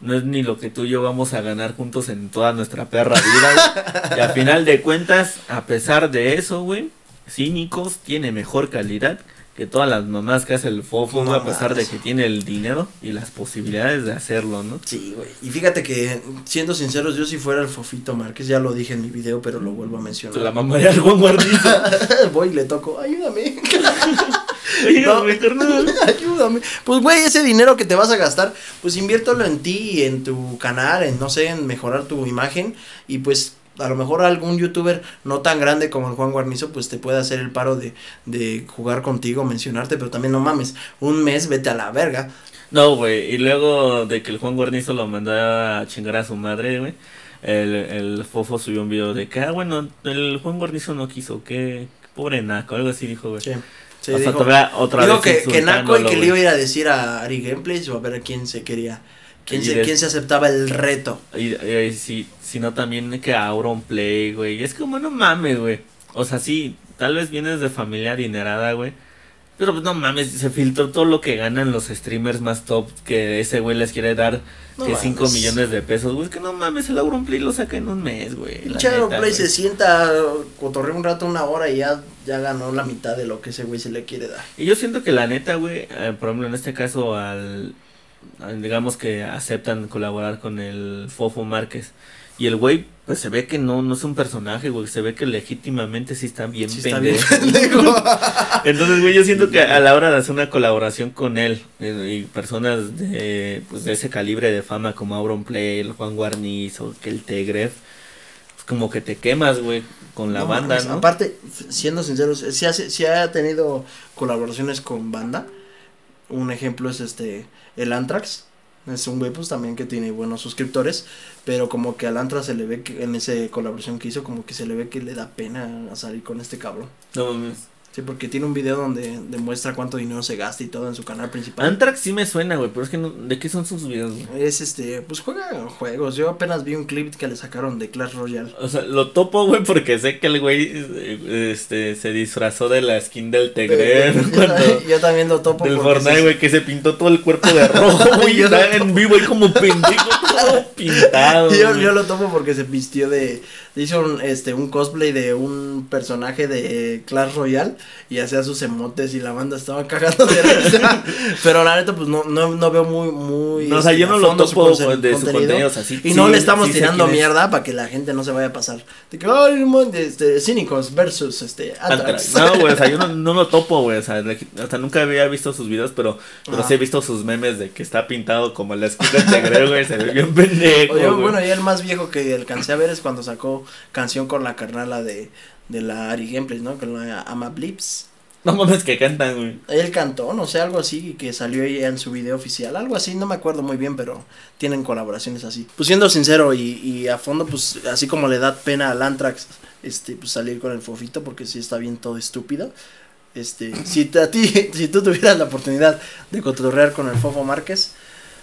no es ni lo que tú y yo vamos a ganar juntos en toda nuestra perra vida. Y a final de cuentas, a pesar de eso, güey, Cínicos tiene mejor calidad que todas las mamás que hace el fofo, a pesar de que tiene el dinero y las posibilidades de hacerlo, ¿no?
Sí, güey. Y fíjate que, siendo sinceros, yo si fuera el Fofito Márquez, ya lo dije en mi video, pero lo vuelvo a mencionar.
La mamaría al Juan Guarnizo.
Voy y le toco, ayúdame.
Ayúdame, carnal.
Ayúdame. Pues, güey, ese dinero que te vas a gastar, pues inviértelo en ti y en tu canal, en, no sé, en mejorar tu imagen. Y pues, a lo mejor algún youtuber no tan grande como el Juan Guarnizo, pues te puede hacer el paro de, de jugar contigo, mencionarte. Pero también no mames, un mes vete a la verga.
No, güey, y luego de que el Juan Guarnizo lo mandó a chingar a su madre, güey, el, el Fofo subió un video de que, ah, bueno, el Juan Guarnizo no quiso, que pobre naco, algo así dijo, güey.
Sí. Sí,
o sea,
dijo-
otra
Digo
vez
que, que Naco y que le iba a ir a decir a Ari Gameplays o a ver a quién se quería. ¿Quién
Y
se, quién se aceptaba el reto?
güey. Y, y si, sino también que Auron Play, güey, y es como, no mames, güey. O sea, sí, tal vez vienes de familia adinerada, güey. Pero pues no mames, se filtró todo lo que ganan los streamers más top que ese güey les quiere dar
No
que 5
mames.
millones de pesos, güey. Es que no mames, el Auronplay lo saca en un mes, güey. la
Pinche
neta,
Play
güey.
se sienta, cotorrea un rato, una hora y ya, ya ganó la mitad de lo que ese güey se le quiere dar.
Y yo siento que la neta, güey, eh, por ejemplo, en este caso, al, al- digamos que aceptan colaborar con el Fofo Márquez. Y el güey, pues se ve que no, no es un personaje, güey. Se ve que legítimamente sí está bien
Sí está bien
pendejo.
pendejo.
Entonces, güey, yo siento que a la hora de hacer una colaboración con él eh, y personas de, pues, de ese calibre de fama como Auron Play, el Juan Guarnizo, que el Tegref, pues como que te quemas, güey, con la
No
banda, ¿no?
Aparte, siendo sinceros, si, hace, si ha tenido colaboraciones con banda. Un ejemplo es este, el Anthrax. Es un güey pues también que tiene buenos suscriptores, pero como que al Anthrax se le ve que en esa colaboración que hizo, como que se le ve que le da pena salir con este cabrón.
No mames.
Sí, porque tiene un video donde demuestra cuánto dinero se gasta y todo en su canal principal.
Anthrax sí me suena, güey, pero es que no, ¿de qué son sus videos, güey?
Es este, pues juega juegos. Yo apenas vi un clip que le sacaron de Clash Royale.
O sea, lo topo, güey, porque sé que el güey este, se disfrazó de la skin del Tegref
yo,
cuando...
también- yo también lo topo.
Del Fortnite,
se-
güey, que se pintó todo el cuerpo de rojo, güey, y está en vivo ahí como pendejo. Pintado.
Yo, yo lo tomo porque se vistió de. Hizo un, este, un cosplay de un personaje de Clash Royale y hacía sus emotes y la banda estaba cagando de risa. Pero la neta, pues no, no, no veo muy. muy
No, o sea,
este,
yo no lo
su
topo de su contenido, o sea, sí-
Y no le estamos
sí
tirando
es.
mierda para que la gente no se vaya a pasar. De que, de, este, cínicos versus este, Anthrax.
No, güey, o sea, yo no, no lo topo, güey, o sea, hasta nunca había visto sus videos, pero, pero sí he visto sus memes de que está pintado como la escuela de güey, se ve bien pendejo,
Oye, bueno, ya el más viejo que alcancé a ver es cuando sacó canción con la carnala de, de la Ari Gameplays, ¿no? Con la Ama Blips.
No mames que cantan, güey.
Él cantó, no sé, algo así, que salió en su video oficial, algo así, no me acuerdo muy bien, pero tienen colaboraciones así. Pues siendo sincero y, y a fondo, pues así como le da pena al Antrax, este, pues salir con el fofito, porque sí está bien todo estúpido. Este, si te- a ti, si tú tuvieras la oportunidad de cotorrear con el Fofo Márquez,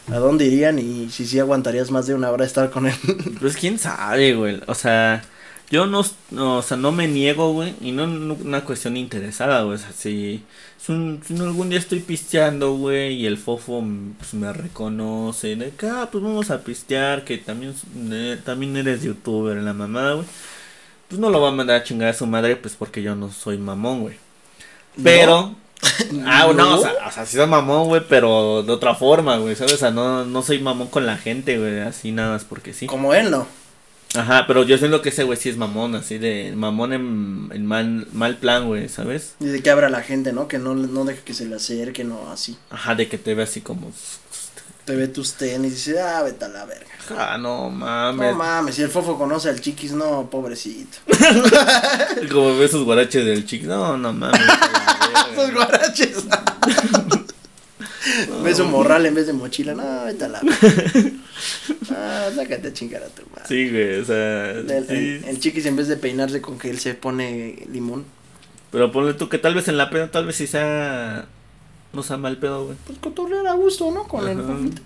¿a dónde irían? Y si sí aguantarías más de una hora estar con él.
Pues quién sabe, güey. O sea, yo no, no, o sea, no me niego, güey. Y no no una cuestión interesada, güey. O sea, si, si, un- si algún día estoy pisteando, güey, y el fofo mm, pues, me reconoce, de que, ah, pues vamos a pistear, que también, eh, también eres youtuber, la mamada, güey. Pues no lo va a mandar a chingar a su madre, pues porque yo no soy mamón, güey. Pero, ah, no, o sea, o sea, sí soy mamón, güey, pero de otra forma, güey, ¿sabes? O sea, no, no soy mamón con la gente, güey, así nada más porque sí.
Como él, ¿no?
Ajá, pero yo siento que ese güey sí es mamón, así de mamón en, en mal, mal plan, güey, ¿sabes?
Y de que abra la gente, ¿no? Que no, no deje que se le acerque, no, así.
Ajá, de que te ve así como...
Te ve tus tenis y dice, ah, vete a la verga.
Ah, no mames.
No mames, si el fofo conoce al chiquis, no, pobrecito.
como ve esos guaraches del chico. No, no mames.
Esos guaraches. Ve su morral en vez de mochila, no, vete a la. Ah, sácate a chingar a tu madre.
Sí, güey, o sea...
El,
sí.
el- el chiquis en vez de peinarse con gel se pone limón.
Pero ponle tú que tal vez en la pena, tal vez sí sea... No sea mal pedo, güey.
Pues cotorrear a gusto, ¿no? Con el fofito.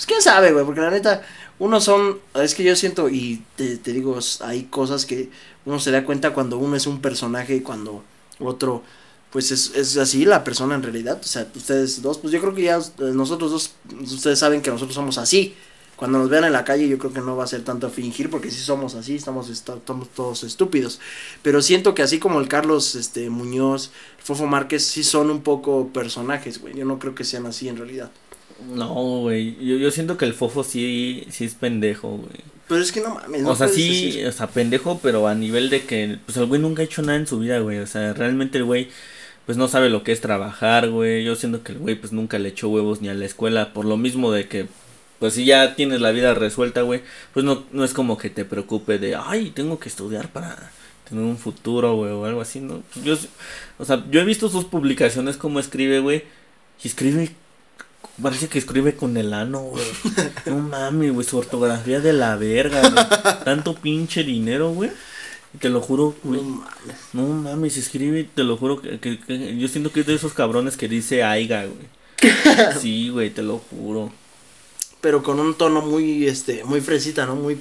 Pues quién sabe, güey, porque la neta, unos son, es que yo siento, y te, te digo, hay cosas que uno se da cuenta cuando uno es un personaje y cuando otro, pues es, es así la persona en realidad. O sea, ustedes dos, pues yo creo que ya eh, nosotros dos, ustedes saben que nosotros somos así. Cuando nos vean en la calle yo creo que no va a ser tanto fingir porque sí somos así, estamos, esta- estamos todos estúpidos. Pero siento que así como el Carlos este, Muñoz, Fofo Márquez, sí son un poco personajes, güey. Yo no creo que sean así en realidad.
No, güey. Yo, yo siento que el fofo sí, sí es pendejo, güey.
Pero es que no mames, no
o sea, sí,
decir-
o sea, pendejo, pero a nivel de que, pues el güey nunca ha hecho nada en su vida, güey. O sea, realmente el güey, pues no sabe lo que es trabajar, güey. Yo siento que el güey, pues nunca le echó huevos ni a la escuela, por lo mismo de que, pues si ya tienes la vida resuelta, güey, pues no, no es como que te preocupe de, ay, tengo que estudiar para tener un futuro, güey, o algo así, ¿no? Pues, yo, o sea, yo he visto sus publicaciones como escribe, güey, y escribe Parece que escribe con el ano, güey. No mames, güey, su ortografía de la verga, güey. Tanto pinche dinero, güey. Te lo juro, güey.
No mames.
No mames, escribe, te lo juro que, que- que- yo siento que es de esos cabrones que dice aiga, güey. Sí, güey, te lo juro.
Pero con un tono muy, este, muy fresita, ¿no? Muy,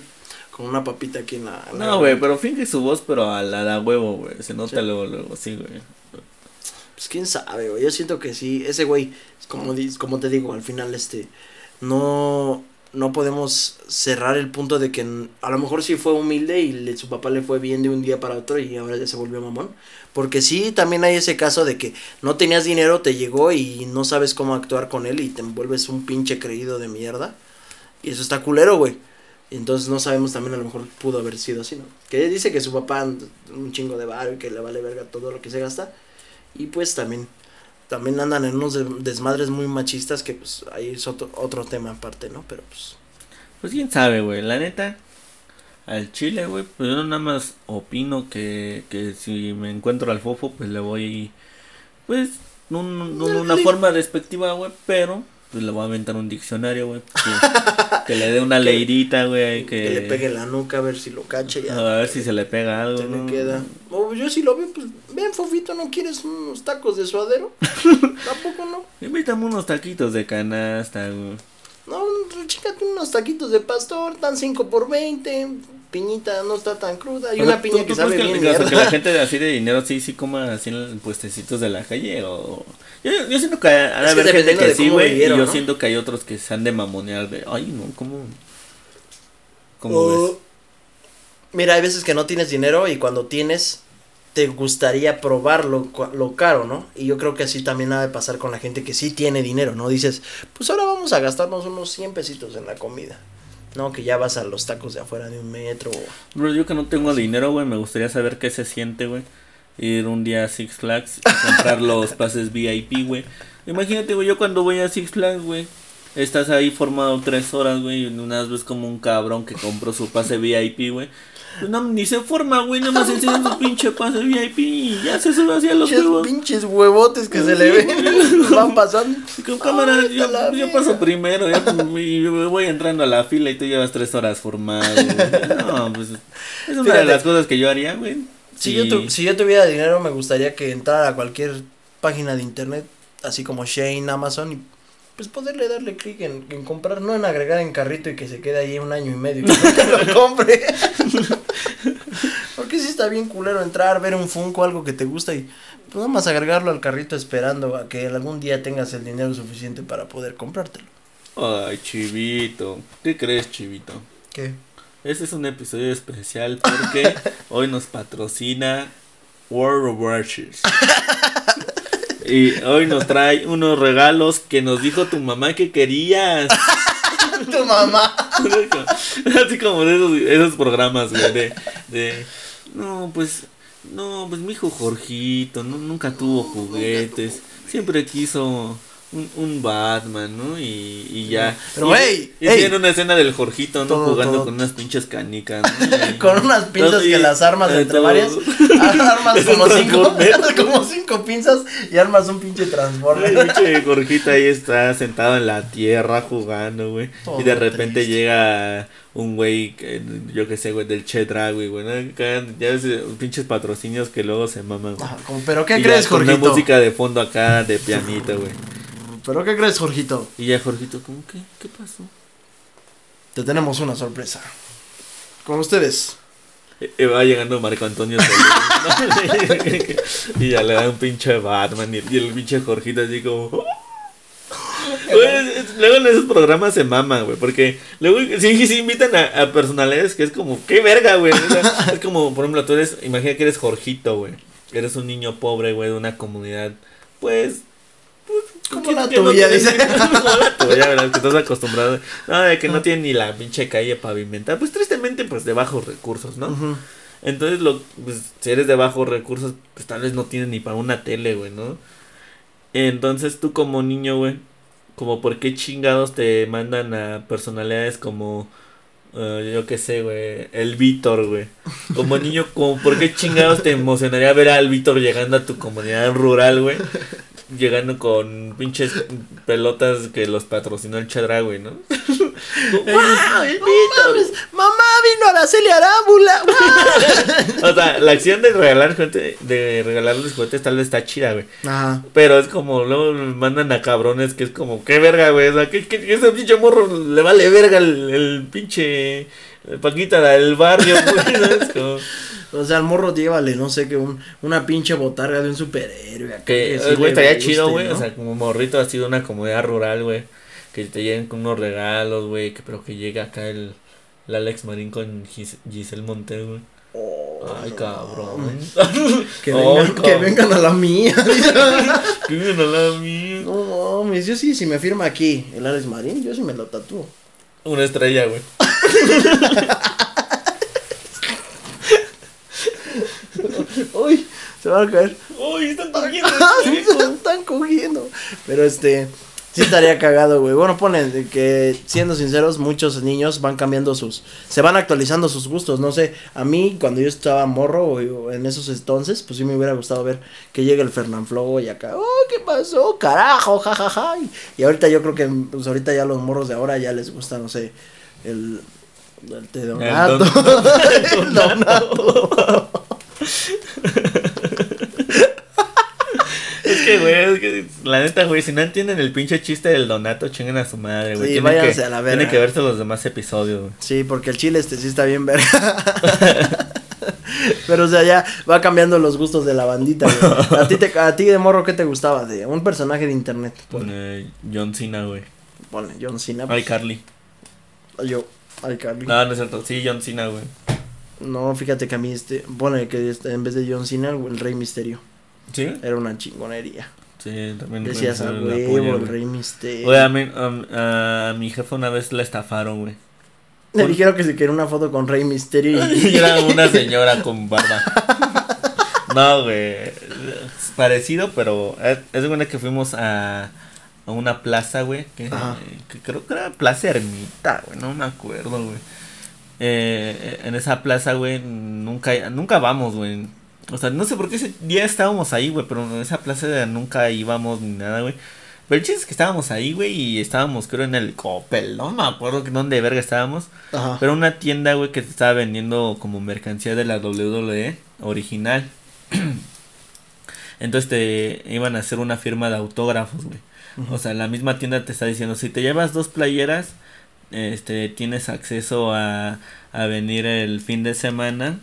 con una papita aquí en la... en
No, güey, pero finge su voz, pero a la, a la huevo, güey. Se nota
Sí.
luego, luego, sí, güey.
Pues quién sabe, güey. Yo siento que sí. Ese güey, como, como te digo, al final, este, no, no podemos cerrar el punto de que a lo mejor sí fue humilde y su papá le fue bien de un día para otro y ahora ya se volvió mamón. Porque sí, también hay ese caso de que no tenías dinero, te llegó y no sabes cómo actuar con él y te vuelves un pinche creído de mierda. Y eso está culero, güey. Entonces no sabemos también a lo mejor pudo haber sido así, ¿no? Que dice que su papá un chingo de bar y que le vale verga todo lo que se gasta. Y pues también también andan en unos de- desmadres muy machistas que pues ahí es otro, otro tema aparte, ¿no? Pero pues
Pues quién sabe, güey. La neta, al chile, güey, pues yo nada más opino que, que si me encuentro al fofo, pues le voy, pues, no de una forma despectiva, güey, pero pues le voy a aventar un diccionario, güey. Que, que le dé una leidita, güey, que,
que, le pegue la nuca a ver si lo cacha ya.
a ver si se le pega algo,
se le
¿no?
queda. O yo si lo veo, pues ven Fofito, ¿no quieres unos tacos de suadero? Tampoco no.
Invítame unos taquitos de canasta, güey.
No, chícate unos taquitos de pastor, dan 5 por 20, piñita no está tan cruda, y
O sea,
una piña
¿tú-
que
tú
sabe bien
que,
mierda.
la gente de así de dinero sí sí coma así en puestecitos de la calle o yo, yo siento que ha de haber gente que sí güey y yo
¿no?
siento que hay otros que se han de mamonear de ay no cómo ¿Cómo ves?
Mira, hay veces que no tienes dinero y cuando tienes te gustaría probar lo, lo caro, ¿no? Y yo creo que así también ha de pasar con la gente que sí tiene dinero, ¿no? Dices, pues ahora vamos a gastarnos unos 100 pesitos en la comida. No, que ya vas a los tacos de afuera de un metro.
Bro, yo que no tengo dinero, güey, me gustaría saber qué se siente, güey. Ir un día a Six Flags y comprar los pases VIP, güey. Imagínate, güey, yo cuando voy a Six Flags, güey, estás ahí formado tres horas, güey, y una vez ves como un cabrón que compró su pase VIP, güey. Pues no, ni se forma, güey, nada más enseñan su pinche pase VIP y ya se sube hacia los
Pinches,
huevos.
pinches huevotes que se le ven. Van pasando.
Con cámara, yo, yo paso primero, ya, y voy entrando a la fila y tú llevas tres horas formado. güey. No, pues es una de las cosas que yo haría, güey.
Si,
Y-
yo tu- si yo tuviera dinero, me gustaría que entrara a cualquier página de internet, así como Shane, Amazon, y pues poderle darle clic en, en comprar, no en agregar en carrito y que se quede ahí un año y medio y que no te lo compre. Está bien culero entrar, ver un Funko, algo que te gusta y pues nada más agregarlo al carrito esperando a que algún día tengas el dinero suficiente para poder comprártelo.
Ay, Chivito. ¿Qué crees, Chivito?
¿Qué?
Este es un episodio especial porque hoy nos patrocina World of Warships. Y hoy nos trae unos regalos que nos dijo tu mamá que querías.
tu mamá.
Así como de esos, esos programas, güey, de, de, no, pues, no, pues mi hijo Jorgito, no, nunca tuvo juguetes, siempre quiso un, un Batman, ¿no? Y, y ya.
Pero,
y,
ey,
y
ey.
tiene una escena del Jorgito, ¿no?
Todo,
Jugando
todo.
con unas pinches canicas. ¿no? Y-
Con unas pinzas
y-
que las armas entre
todo.
varias. Armas
Es un
como cinco, como cinco pinzas y armas un pinche
El
transformer.
pinche Jorgito ahí está sentado en la tierra jugando, güey. Y de repente
triste.
llega un güey, yo que sé, güey, del Che Drag, güey, güey. Ya ves, eh, pinches patrocinios que luego se maman, güey.
Ajá, como, Pero ¿qué
Y
crees,
ya con
Jorgito?
Una música de fondo acá de pianito, güey.
¿Pero qué crees, Jorgito?
Y ya Jorgito, ¿cómo que? ¿Qué pasó?
Te tenemos una sorpresa. Con ustedes.
Eh, eh, va llegando Marco Antonio y ya le da un pinche Batman y, y el pinche Jorgito así como... Es- luego en esos programas se mama, güey, porque luego sí, sí invitan a, a personalidades que es como, qué verga, güey. es como, por ejemplo, tú eres, imagina que eres Jorgito, güey. Eres un niño pobre, güey, de una comunidad, pues... pues,
Como la
no
tuya,
tiene-
dice.
como la tuya, ¿verdad? Que estás acostumbrado. No, de que no tiene ni la pinche calle pavimentada. Pues tristemente, pues de bajos recursos, ¿no? Entonces, lo, pues, si eres de bajos recursos, pues tal vez no tienes ni para una tele, güey, ¿no? Entonces, tú como niño, güey, como por qué chingados te mandan a personalidades como, eh, yo qué sé, güey, el Víctor, güey. Como niño, como por qué chingados te emocionaría ver al Víctor llegando a tu comunidad rural, güey. Llegando con pinches pelotas que los patrocinó el Chadra, güey, ¿no? ¡Wow! ¡El
¡No mames! ¡Mamá vino a la Celia Arámbula!
O sea, la acción de regalar juguete- de regalarles juguetes tal vez está chida, güey.
Ajá.
Pero es como, luego mandan a cabrones que es como, qué verga, güey. O sea, que, ese pinche morro le vale verga el, el pinche el Paquita del barrio, güey. ¿sabes? Como
O sea, al morro llévale, no sé, que un, una pinche botarga de un superhéroe. acá
que,
sí
güey, estaría
guste,
chido, güey.
¿no?
O sea, como morrito así de una comunidad rural, güey. Que te lleguen con unos regalos, güey. Que, pero que llegue acá el, el Alex Marín con Gis- Giselle Montes, güey.
Oh,
Ay, cabrón.
Que, vengan, que
cabrón.
vengan a la mía.
Que vengan a la mía.
no mames, yo sí, si me firma aquí el Alex Marín, yo sí me lo tatúo.
Una estrella, güey.
Uy, se van a caer.
Uy, están cogiendo.
Lo están cogiendo. Pero este, sí estaría cagado, güey. Bueno, ponen que, siendo sinceros, muchos niños van cambiando sus, se van actualizando sus gustos. No sé, a mí cuando yo estaba morro o, en esos entonces, pues sí me hubiera gustado ver que llegue el Fernanfloo y acá, oh, ¿qué pasó? Carajo, jajaja. Y, y ahorita yo creo que, pues ahorita ya los morros de ahora ya les gusta, no sé, el, el té donato.
don-
El donato.
Es que, güey, es que, la neta, güey, si no entienden el pinche chiste del Donato, chinguen a su madre, güey.
Sí, váyanse
que,
a la verga.
Tienen que verse los demás episodios, güey.
Sí, porque el chile este sí está bien verga. Pero o sea, ya va cambiando los gustos de la bandita, güey. A ti, te, a ti de morro, ¿qué te gustaba? De un personaje de internet.
Pone John Cena, güey.
ponle John Cena.
Ay, Carly.
Yo. Ay, Carly.
No, no es cierto. Sí, John Cena, güey.
No, fíjate que a mí este, pone que este, en vez de John Cena, el Rey Misterio.
¿Sí?
Era una chingonería.
Sí, también.
Decías a
la
huevo, el. Rey Misterio.
Oye, a, mí- a, a mi jefa una vez la estafaron, güey.
Le dijeron que se quería una foto con Rey Misterio y...
Era una señora con barba. No, güey. Parecido, pero es es buena que fuimos a, a una plaza, güey. Que, que creo que era Plaza Ermita, güey. No me acuerdo, güey. Eh, en esa plaza, güey, nunca, nunca vamos, güey. O sea, no sé por qué ese día estábamos ahí, güey, pero en esa plaza nunca íbamos ni nada, güey. Pero el chiste es que estábamos ahí, güey, y estábamos, creo, en el Coppel, no me acuerdo que dónde verga estábamos.
Ajá.
Pero una tienda, güey, que te estaba vendiendo como mercancía de la WWE original. Entonces te iban a hacer una firma de autógrafos, güey. O sea, la misma tienda te está diciendo, si te llevas dos playeras, este, tienes acceso a, a venir el fin de semana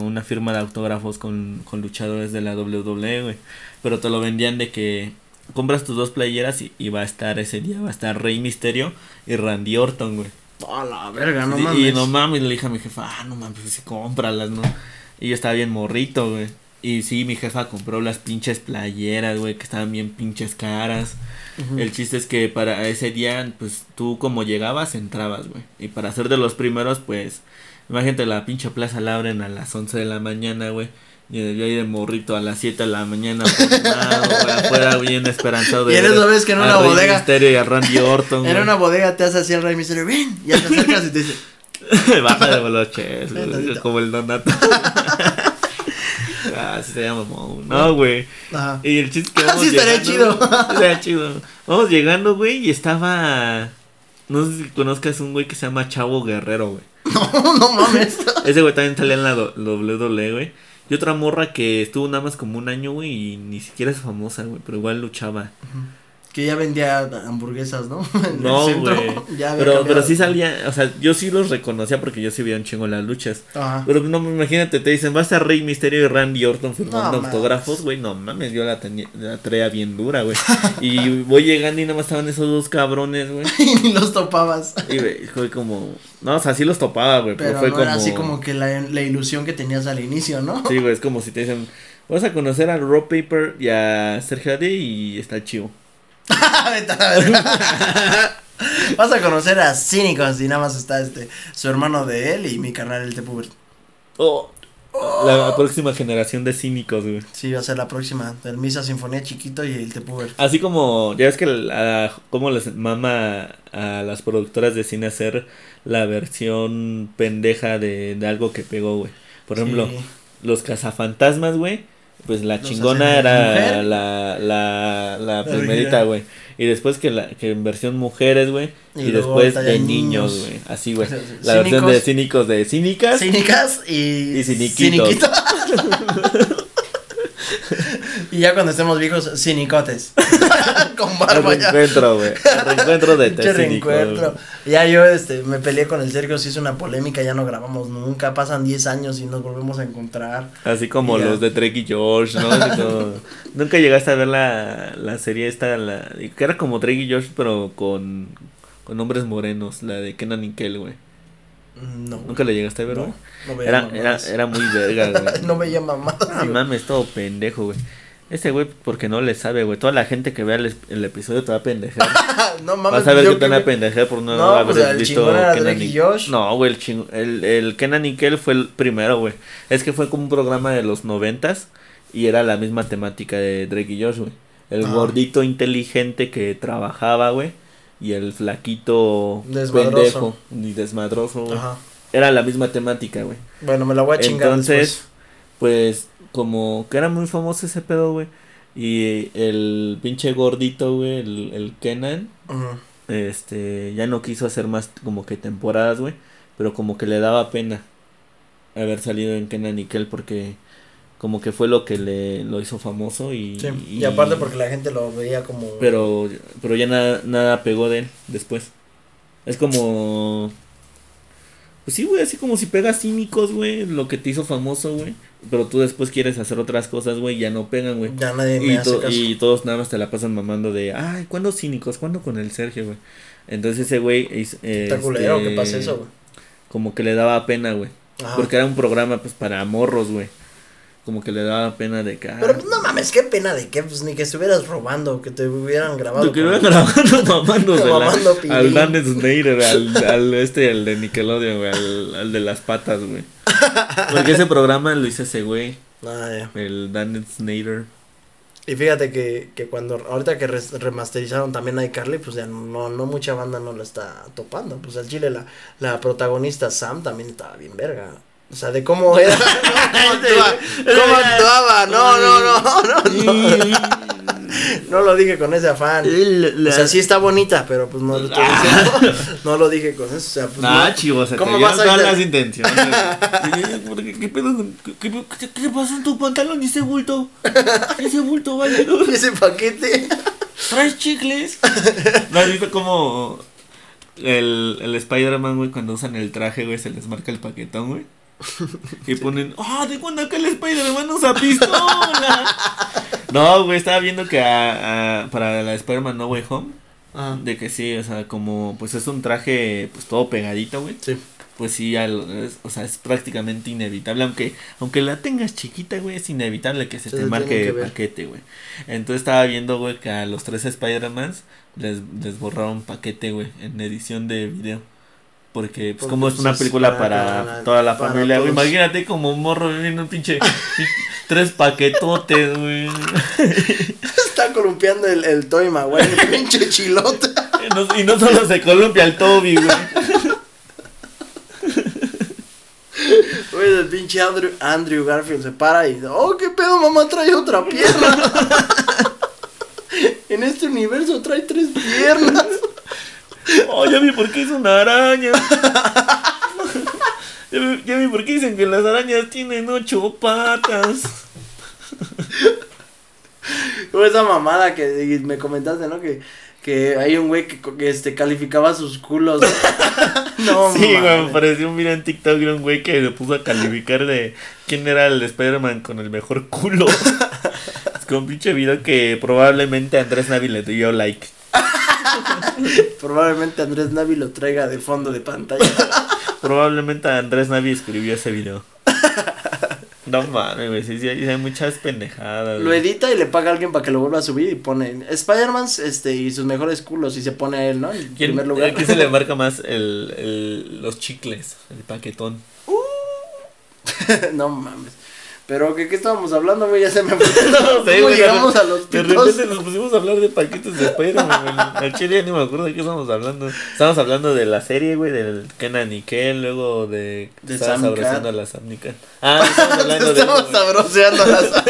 una firma de autógrafos con, con luchadores de la WWE, güey. Pero te lo vendían de que compras tus dos playeras y, y va a estar ese día, va a estar Rey Misterio y Randy Orton, güey.
A la verga, no mames.
Y no mames, le dije a mi jefa, ah, no mames, pues sí, cómpralas, ¿no? Y yo estaba bien morrito, güey. Y sí, mi jefa compró las pinches playeras, güey, que estaban bien pinches caras. El chiste es que para ese día, pues tú como llegabas, entrabas, güey. Y para ser de los primeros, pues, imagínate, la pinche plaza la abren a las 11 de la mañana, güey. Y yo ahí de morrito a las 7 de la mañana, formado, güey, afuera bien esperanzado de
Y en eso ves que en una
Rey
bodega-
Misterio y a Randy Orton,
En
güey.
una bodega te hace así el Rey Misterio, ven, y te acercas y te dice,
Baja de boloches, güey, como el donato. ah, sí se llama. No, güey.
ajá.
Y el chiste que vamos
sí, estaría chido.
Estaría chido. Vamos llegando, güey, y estaba... No sé si conozcas un güey que se llama Chavo Guerrero, güey.
No, no mames.
Ese güey también salía en la do- WWE, güey. Y otra morra que estuvo nada más como un año, güey, y ni siquiera es famosa, güey, pero igual luchaba.
Que ya vendía hamburguesas, ¿no? En
No, güey. Pero, pero sí salía, o sea, yo sí los reconocía porque yo sí veía un chingo las luchas.
Ajá.
Pero no, imagínate, te dicen, vas a Rey Misterio y Randy Orton firmando
No,
autógrafos, güey, no mames, yo la, tenía, la traía bien dura, güey. y voy llegando y nada más estaban esos dos cabrones, güey.
Y los topabas.
Y güey, fue como, no, o sea, sí los topaba, güey, pero,
Pero
fue
no
como...
era así como que la, la ilusión que tenías al inicio, ¿no?
Sí, güey, es como si te dicen, vas a conocer a Rob Paper y a Sergio Ade y está chivo.
Vas a conocer a Cínicos y nada más está este su hermano de él y mi carnal el Tepuber.
Oh, la próxima generación de cínicos, güey.
Sí, va a ser la próxima. El Misa Sinfonía Chiquito y el Tepuber.
Así como, ya ves que la, como les mama a las productoras de cine hacer la versión pendeja de, de algo que pegó, güey. Por ejemplo,
Sí.
los cazafantasmas, güey. Pues la
Los
chingona era la, la, la
La
primerita, güey. Y después que, la, que en versión mujeres, güey.
Y
después de
niños.
güey. Así, güey. La versión de
Cínicos.
cínicos de cínicas.
Cínicas y.
Y ciniquitos.
Ciniquito. y ya cuando estemos viejos, cinicotes. Con barba ya.
reencuentro, güey. Reencuentro de te
reencuentro. Ya yo este, me peleé con el Sergio, se hizo una polémica, ya no grabamos nunca. Pasan 10 años y nos volvemos a encontrar.
Así como los de y Josh, ¿no? Así como- Nunca llegaste a ver la, la serie esta, la, que era como y Josh, pero con, con hombres morenos, la de Kenan y Kel, güey.
No.
Nunca la llegaste a ver,
No,
güey.
no veía
Era, era, era muy verga, güey.
no veía mamadas.
Ah,
digo.
mames, todo pendejo, güey. Este güey, porque no le sabe, güey. Toda la gente que vea el, el episodio te va a pendejar.
no mames.
Vas a ver que te van a pendejar por no,
No,
haber
pues,
visto Kenan
y Josh.
No, güey, el, ching- el, el Kenan y Kel fue el primero, güey. Es que fue como un programa de los noventas y era la misma temática de Drake y Josh, güey. El
Ah.
gordito inteligente que trabajaba, güey. Y el flaquito
Desmadroso.
pendejo y desmadroso, güey.
Ajá.
Era la misma temática, güey.
Bueno, me la voy a chingar.
Entonces, pues, como que era muy famoso ese pedo, güey. Y el pinche gordito, güey, el, el Kenan, este, ya no quiso hacer más como que temporadas, güey. Pero como que le daba pena haber salido en Kenan y Kel porque como que fue lo que le lo hizo famoso y...
Sí. Y aparte porque la gente lo veía como.
Pero, pero ya nada, nada pegó de él después. Es como... Pues sí, güey, así como si pegas cínicos, güey, lo que te hizo famoso, güey. Pero tú después quieres hacer otras cosas, güey, ya no pegan, güey.
Ya nadie me
Y,
hace
to-
caso.
y todos nada más te la pasan mamando de, ay, ¿cuándo cínicos? ¿Cuándo con el Sergio, güey? Entonces ese güey... es-
Está culero
este,
que pase eso, güey.
Como que le daba pena, güey. Porque era un programa, pues, para morros, güey. Como que le daba pena de que... ah,
Pero pues, no mames, qué pena de que pues ni que estuvieras robando, que te hubieran grabado.
Lo que iban grabando mamándose la-
Mamando pilín.
al Dan Snyder, al, al este, el de Nickelodeon, güey, al, al de las patas, güey. Porque ese programa lo hizo ese güey,
Ah, ya.
el Dan Snyder.
Y fíjate que, que cuando ahorita que res- remasterizaron también a iCarly, pues ya no, no mucha banda no lo está topando. Pues al chile la, la protagonista Sam también estaba bien verga. O sea, de cómo era, cómo actuaba, cómo actuaba. No, no, no, no, no. No lo dije con ese afán. O sea, sí está bonita, pero pues no lo estoy diciendo. No lo dije con eso. O sea, pues
Ah,
no.
chivo, se
¿Cómo
te
vas a
todas las intenciones. ¿Qué, qué pedo? ¿Qué, qué, pasó en tu pantalón? ¿Y ese bulto? Ese bulto, vale.
Ese paquete.
¿Traes chicles? ¿No has visto cómo el, el Spider-Man, güey, cuando usan el traje, güey, se les marca el paquetón, güey? Y ponen, ah, ¿de cuándo acá el Spider-Man usa pistola? No, güey, estaba viendo que a, a- para la Spider-Man No Way Home,
Ajá.
de que sí, o sea, como, pues es un traje, pues todo pegadito, güey.
Sí.
Pues sí, ya lo- es- o sea, es prácticamente inevitable. Aunque aunque la tengas chiquita, güey, es inevitable que se te marque
que
el paquete, güey. Entonces estaba viendo, güey, que a los tres Spider-Mans les, les borraron paquete, güey, en edición de video. Porque, pues,
Porque,
como es una película
para-
toda la
para
familia, güey. Imagínate como un morro viendo un pinche. tres paquetotes, güey.
Está columpiando el, el Toy Maguire, el pinche chilota.
Y no, y no solo se columpia el Toby, güey.
Oye, el pinche Andrew, Andrew Garfield se para y dice, oh, qué pedo, mamá, trae otra pierna. en este universo trae tres piernas.
Oh, ya vi por qué es una araña. Ya vi, ya vi por qué dicen que las arañas tienen ocho patas.
Esa mamada que me comentaste, ¿no? Que, que hay un güey que, que este, calificaba sus culos. no,
sí, güey, me pareció un video en TikTok de un güey que le puso a calificar de quién era el Spider-Man con el mejor culo. es como un pinche video que probablemente Andrés Navi le dio like.
Probablemente Andrés Navi lo traiga de fondo de pantalla.
Probablemente Andrés Navi escribió ese video. No mames, güey, sí, sí, hay, muchas pendejadas.
Lo edita y le paga a alguien para que lo vuelva a subir y pone Spider-Man este, y sus mejores culos y se pone a él, ¿no? En
¿Quién,
primer lugar.
¿A quién se le marca más el, el, los chicles, el paquetón?
no mames. Pero, ¿qué, qué estábamos hablando, güey? Ya se me fue.
No sé,
¿Cómo
güey,
llegamos
de-
a los
De
pitos?
repente nos pusimos a hablar de paquetes de Spider-Man, güey. Al chile ya ni me acuerdo de qué estamos hablando. Estábamos hablando de la serie, güey, del Kenan y Kel, luego de...
De
estaba
Sam
sabrosando
Cat.
a la Samnica. Ah, estamos hablando de...
Las...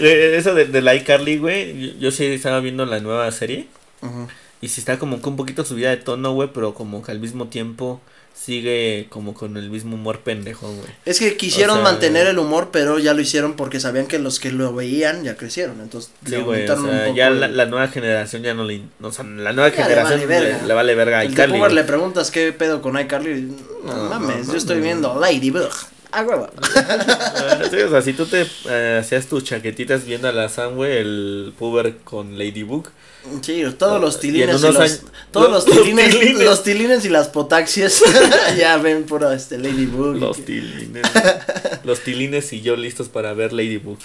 de eso de, de la iCarly, güey. Yo, yo sí estaba viendo la nueva serie.
Ujú.
Y sí está como que un poquito subida de tono, güey, pero como que al mismo tiempo sigue como con el mismo humor pendejo, güey.
Es que quisieron
O sea,
mantener el humor, pero ya lo hicieron porque sabían que los que lo veían ya crecieron. Entonces,
Sí,
le
güey, o
aumentaron un
sea,
poco
ya
el-
la, la nueva generación ya no le... O sea, la nueva
Ya le
generación
vale
le,
verga.
le vale verga a
El le preguntas qué pedo con iCarly. No,
No,
mames,
no,
yo estoy
no.
viendo Ladybug. A huevo.
Ah, sí, o sea, si tú te eh, hacías tus chaquetitas viendo a la Sam, güey, el puber con Ladybug.
Sí, todos los tilines y, los,
años-
todos
los-
los,
los
tilines,
tilines.
los tilines y las potaxias ya ven puro este Ladybug.
Los
que-
tilines. los tilines y yo listos para ver Ladybug.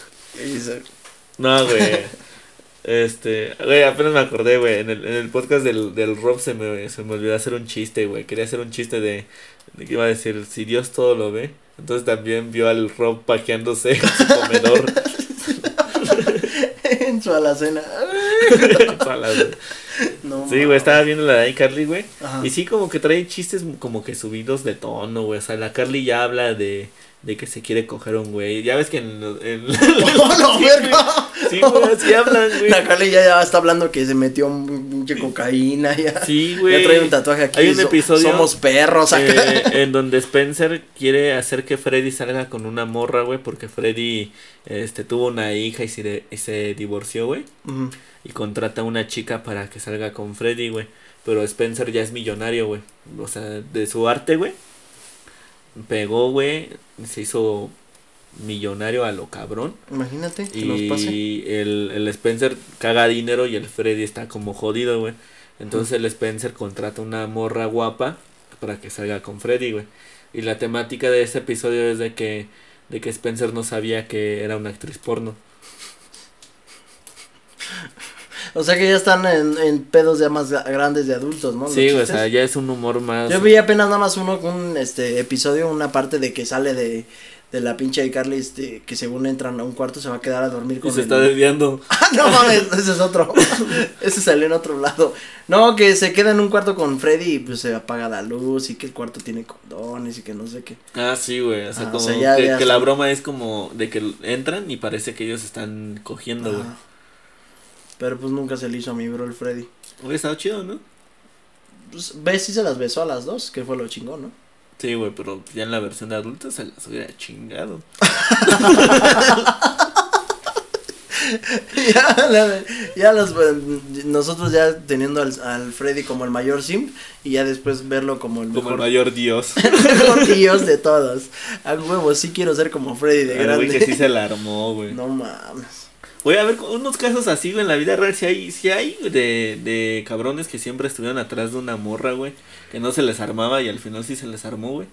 No, güey. Este, güey, apenas me acordé, güey. En el, en el podcast del, del Rob se me, se me olvidó hacer un chiste, güey. Quería hacer un chiste de, de que iba a decir, si Dios todo lo ve. Entonces también vio al Rob pajeándose en su comedor.
en su alacena.
Toda la- sí,
No,
güey, estaba viendo la de iCarly, güey.
Ajá.
Y sí, como que trae chistes como que subidos de tono, güey. O sea, la Carly ya habla de, de que se quiere coger un güey. Ya ves que en... en-
¡Oh, no, verga!
sí, güey, así hablan, güey.
La Carly ya, ya está hablando que se metió pinche cocaína. Ya,
Sí, güey.
ya trae un tatuaje aquí.
Hay un
so-
episodio
Somos perros acá.
Eh, en donde Spencer quiere hacer que Freddy salga con una morra, güey, porque Freddy este tuvo una hija y se, de- y se divorció, güey, y contrata a una chica para que salga con Freddy, güey. pero Spencer ya es millonario, güey. O sea, de su arte, güey. Pegó, güey, se hizo millonario a lo cabrón.
Imagínate que
Y
nos pase.
el, el Spencer caga dinero y el Freddy está como jodido, güey. Entonces el Spencer contrata una morra guapa para que salga con Freddy, güey. Y la temática de este episodio es de que, de que Spencer no sabía que era una actriz porno.
O sea que ya están en, en pedos ya más grandes de adultos, ¿no?
Sí, güey, o sea, ya es un humor más...
Yo vi apenas nada más uno, un este episodio, una parte de que sale de, de la pinche de Carly, este, que según entran a un cuarto se va a quedar a dormir
Y
con
se
el-
está desviando.
Ah, no mames, ese es otro. ese salió en otro lado. No, que se queda en un cuarto con Freddy y pues se apaga la luz y que el cuarto tiene condones y que no sé qué.
Ah, sí, güey. O sea,
Ah, o
como
sea, ya-
que,
ya
que la broma es como de que entran y parece que ellos están cogiendo, güey.
Ajá. Pero pues nunca se le hizo a mi bro el Freddy.
Hubiera estado chido, ¿no?
Pues ves si se las besó a las dos, que fue lo chingón, ¿no?
Sí, güey, pero ya en la versión de adultos se las hubiera chingado.
ya, la- ya los, nosotros ya teniendo al, al Freddy como el mayor sim y ya después verlo como el
Como el mayor dios.
mejor dios de todos. A huevo, sí quiero ser como Freddy de
El güey
grande.
que sí se la armó, güey.
No mames.
Güey, a ver, unos casos así, güey, en la vida real, si hay, si hay de, de cabrones que siempre estuvieron atrás de una morra, güey, que no se les armaba y al final sí se les armó, güey.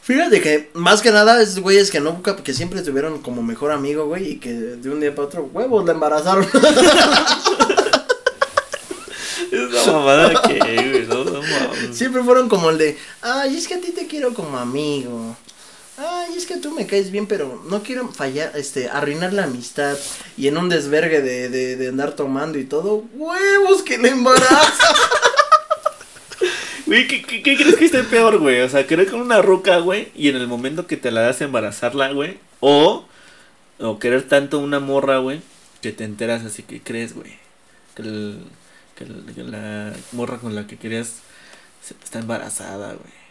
Fíjate que más que nada es güeyes que nunca, que siempre tuvieron como mejor amigo, güey, y que de un día para otro, huevos, la embarazaron.
Es una mamada que, güey, no, no mames.
siempre fueron como el de, ay, es que a ti te quiero como amigo. Ay, es que tú me caes bien, pero no quiero fallar, este, arruinar la amistad. Y en un desvergue de, de, de andar tomando y todo, huevos que le embarazan.
Güey, ¿qué, crees que esté peor, güey? O sea, querer con una ruca, güey, y en el momento que te la das embarazarla, güey. O, o querer tanto una morra, güey, que te enteras así que crees, güey. Que, el- que el- que la morra con la que querías está embarazada, güey.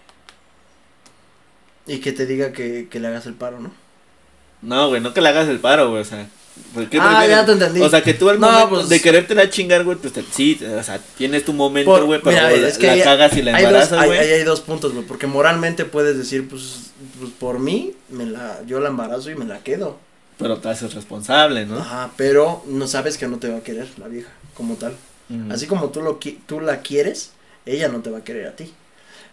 Y que te diga que, que le hagas el paro, ¿no?
No, güey, no que le hagas el paro, güey, o sea. ¿por qué
Ah, ya te entendí.
O sea, que tú al
No,
momento
pues-
de quererte la chingar, güey, pues te- sí, o sea, tienes tu momento, güey, pero
mira,
la,
es que
la
hay-
cagas y la embarazas, güey.
hay- hay dos puntos, güey, porque moralmente puedes decir, pues, pues por mí, me la, yo la embarazo y me la quedo.
Pero te haces responsable, ¿no?
Ajá, pero no sabes que no te va a querer la vieja, como tal. Así como tú, lo, tú la quieres, ella no te va a querer a ti.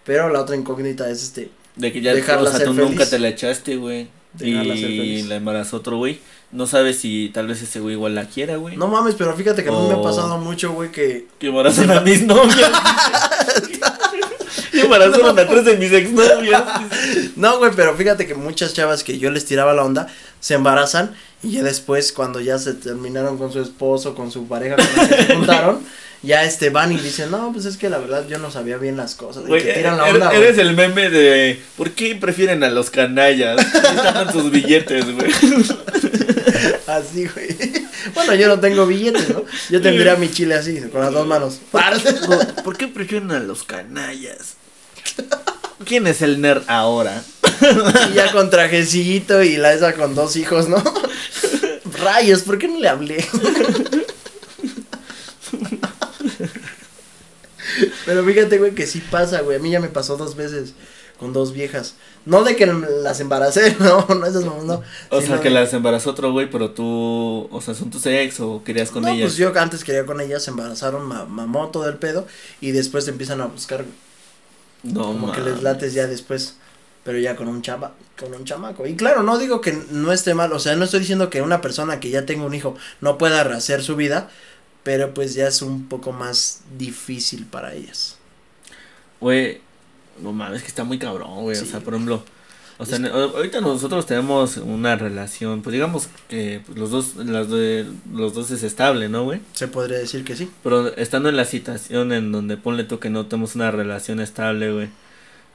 Pero la otra incógnita es este,
De que ya, o sea, tú
feliz.
nunca te la echaste, güey. Y la embarazó otro güey. No sabes si tal vez ese güey igual la quiera, güey.
no mames, pero fíjate que a mí me ha
Oh.
pasado mucho, güey, que...
Que embarazan a mis novias. y embarazaron a tres de mis exnovias.
No, güey, pero fíjate que muchas chavas que yo les tiraba la onda se embarazan y ya después cuando ya se terminaron con su esposo, con su pareja, con la que se juntaron, ya este van y dicen, no, pues es que la verdad yo no sabía bien las cosas. Y
Güey,
que tiran la
eres,
onda,
eres el meme de ¿por qué prefieren a los canallas? Están sus billetes, güey.
Así, güey. Bueno, yo no tengo billetes, ¿no? Yo tendría mi chile así, con las dos manos.
¿Por qué prefieren a los canallas? ¿Quién es el nerd ahora?
Y ya con trajecito y la esa con dos hijos, ¿no? Rayos, ¿por qué no le hablé? Pero fíjate, güey, que sí pasa, güey. A mí ya me pasó dos veces con dos viejas. No de que las embaracé, no, no, esas no, no.
O sea, que
de-
las embarazó otro güey, pero tú, o sea, son tus ex o querías con
no,
ellas.
pues yo antes quería con ellas, se embarazaron, ma- mamó todo el pedo y después te empiezan a buscar, güey.
No,
como que
mames.
les lates ya después, pero ya con un chama, con un chamaco. Y claro, no digo que no esté mal, o sea, no estoy diciendo que una persona que ya tenga un hijo no pueda rehacer su vida, pero pues ya es un poco más difícil para ellas.
Güey, no mames, que está muy cabrón, güey. O sea, por ejemplo, o sea, ahorita nosotros tenemos una relación, pues digamos que pues, los dos, las de, los dos es estable, ¿no, güey?
Se podría decir que sí.
Pero estando en la situación en donde ponle tú que no tenemos una relación estable, güey.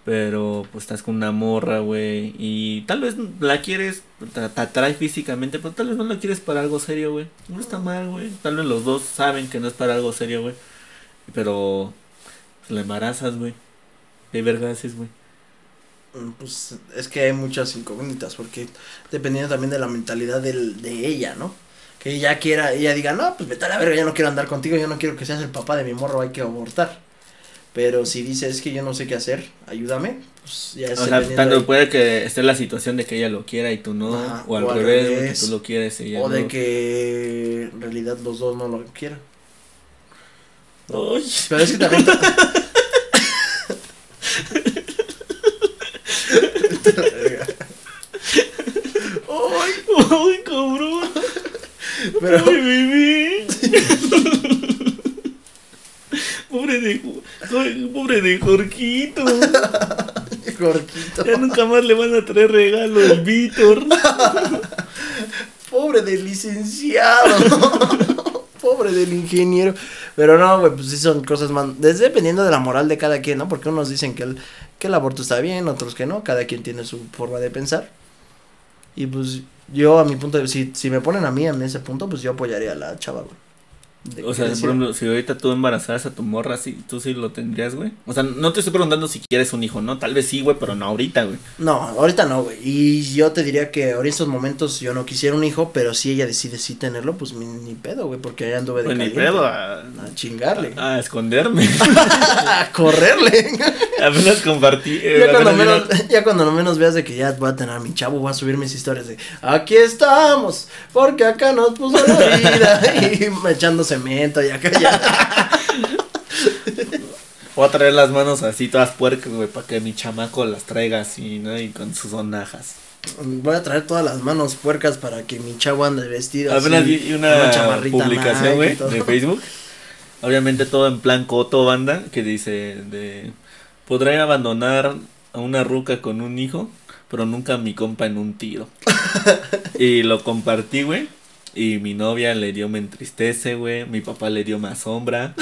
Pero pues estás con una morra, güey. Y tal vez la quieres, te, te atrae físicamente, pero tal vez no la quieres para algo serio, güey. No está mal, güey. Tal vez los dos saben que no es para algo serio, güey. Pero pues, la embarazas, güey. ¿Qué verga haces, güey?
Mm, Pues es que hay muchas incógnitas, porque dependiendo también de la mentalidad del, de ella, ¿no? Que ella quiera, ella diga, no, pues vete a la verga, yo no quiero andar contigo, yo no quiero que seas el papá de mi morro, hay que abortar. Pero si dice, es que yo no sé qué hacer, ayúdame, pues ya es
O sea, tanto
de-
puede que esté la situación de que ella lo quiera y tú no,
Ajá,
o al
o al
revés, güey, que
revés.
tú lo quieres y ella
O de
no.
que en realidad los dos no lo quieran.
Ay,
Pero es que también. Ay,
ay, cabrón.
pero
Ay, bebé. pobre de, pobre de Jorquito.
Jorquito.
Ya nunca más le van a traer regalo el Víctor.
Pobre del licenciado. Pobre del ingeniero. Pero no, güey, pues sí son cosas más. Dependiendo de la moral de cada quien, ¿no? Porque unos dicen que el, que el aborto está bien, otros que no. Cada quien tiene su forma de pensar. Y pues yo, a mi punto de si, si me ponen a mí en ese punto, pues yo apoyaría a la chava, güey.
O sea, por ejemplo, si ahorita tú embarazaras a tu morra, sí, tú sí lo tendrías, güey. O sea, no te estoy preguntando si quieres un hijo, ¿no? Tal vez sí, güey, pero no ahorita, güey.
No, ahorita no, güey. Y yo te diría que ahora en estos momentos yo no quisiera un hijo, pero si ella decide sí tenerlo, pues ni, ni pedo, güey, porque allá anduve de
Pues ni pedo, a,
A chingarle.
a esconderme.
a correrle.
Apenas compartí. eh,
ya, cuando menos, ya cuando no menos veas de que ya voy a tener a mi chavo, voy a subir mis historias de aquí estamos, porque acá nos puso la vida. y echando cemento y acá ya.
Voy a traer las manos así todas puercas, güey, para que mi chamaco las traiga así, ¿no? Y con sus sonajas.
Voy a traer todas las manos puercas para que mi chavo ande vestido.
Apenas
así,
vi una
chamarrita
publicación, güey, de Facebook. Obviamente todo en plan coto, banda, que dice de... Podré abandonar a una ruca con un hijo, pero nunca a mi compa en un tiro. y lo compartí, güey. Y mi novia le dio me entristece, güey. Mi papá le dio más sombra.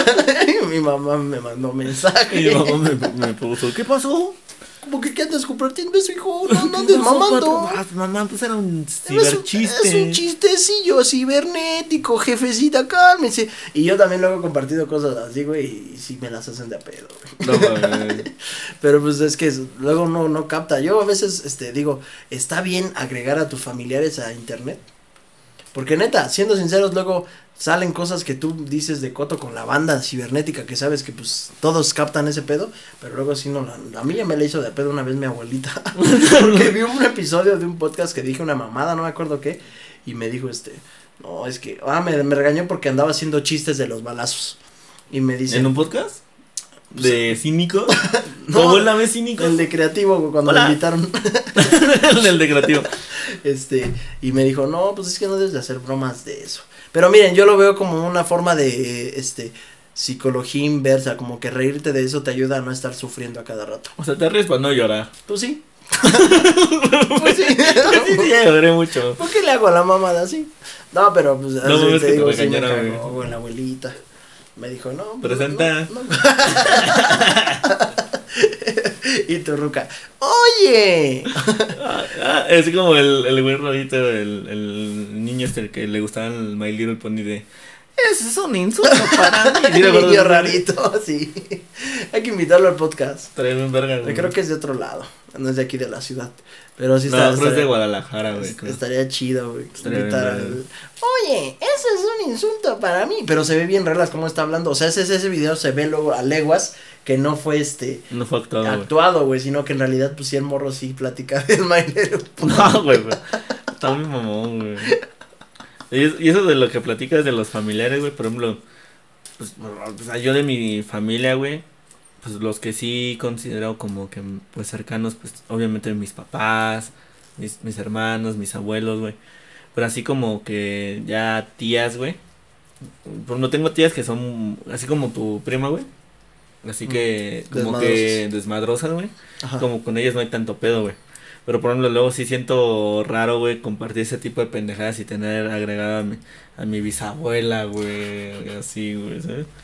mi mamá me mandó mensaje.
Y mi mamá me, me puso, ¿qué pasó?
Como que qué andas compartiendo eso, hijo, no, no andes
¿Qué pasó,
mamando.
Mamá, pues era un
Es un,
ciberchiste.
es un chistecillo cibernético, jefecita, cálmese. Y yo también luego he compartido cosas así, güey, y sí me las hacen de a pedo, güey.
No.
Pero pues es que luego no, no capta. Yo a veces este, digo, está bien agregar a tus familiares a internet. Porque neta, siendo sinceros, luego salen cosas que tú dices de coto con la banda cibernética que sabes que pues todos captan ese pedo, pero luego sí no, la- a mí ya me la hizo de pedo una vez mi abuelita, porque vi un episodio de un podcast que dije una mamada, no me acuerdo qué, y me dijo este, no, es que, ah, me, me regañó porque andaba haciendo chistes de los balazos, y me dice,
¿En un podcast? ¿De cínico?
No,
¿Tu abuela ve cínico?
el de creativo, cuando
Hola.
me invitaron,
el de creativo.
Este, y me dijo, no, pues es que no debes de hacer bromas de eso. Pero miren, yo lo veo como una forma de, este, psicología inversa, como que reírte de eso te ayuda a no estar sufriendo a cada rato.
O sea, te ríes para no llorar.
Pues sí. pues sí.
Sí, sí, ya lloré mucho.
¿Por qué le hago a la mamada así? No, pero pues
No,
así
mames, que te
sí me cagó,
güey,
la abuelita. Me dijo, no.
Presenta.
no, no. y tu ruca, oye.
Ah, ah, es como el, el güey el, el niño este que le gustaba el My Little Pony de... Ese es un insulto para mí. Sí, ¿te
El
acuerdas?
niño rarito, sí. Hay que invitarlo al podcast.
Trae un verga, güey.
Creo que es de otro lado, no es de aquí de la ciudad. Pero sí
No,
está,
creo es de
estaría,
Guadalajara, güey. creo.
estaría chido, güey.
Estaría
invitar al-. Oye, eso es un insulto para mí. Pero se ve bien relas cómo está hablando. O sea, ese, ese video se ve luego a leguas que no fue este
No fue actuado, güey.
actuado, güey, sino que en realidad pues sí el morro sí platica del Pony.
No, güey, güey. Está muy mamón, güey. Y es- y eso de lo que platicas de los familiares, güey, por ejemplo, pues, o sea, yo de mi familia, güey, pues los que sí considero como que, pues, cercanos, pues, obviamente mis papás, mis, mis hermanos, mis abuelos, güey. Pero así como que ya tías, güey. Pues no tengo tías que son así como tu prima, güey. Así que, como que desmadrosas, güey. Como con ellas no hay tanto pedo, güey. Pero por ejemplo, luego sí siento raro, güey, compartir ese tipo de pendejadas y tener agregada a mi, a mi bisabuela, güey. Así, güey, ¿sabes?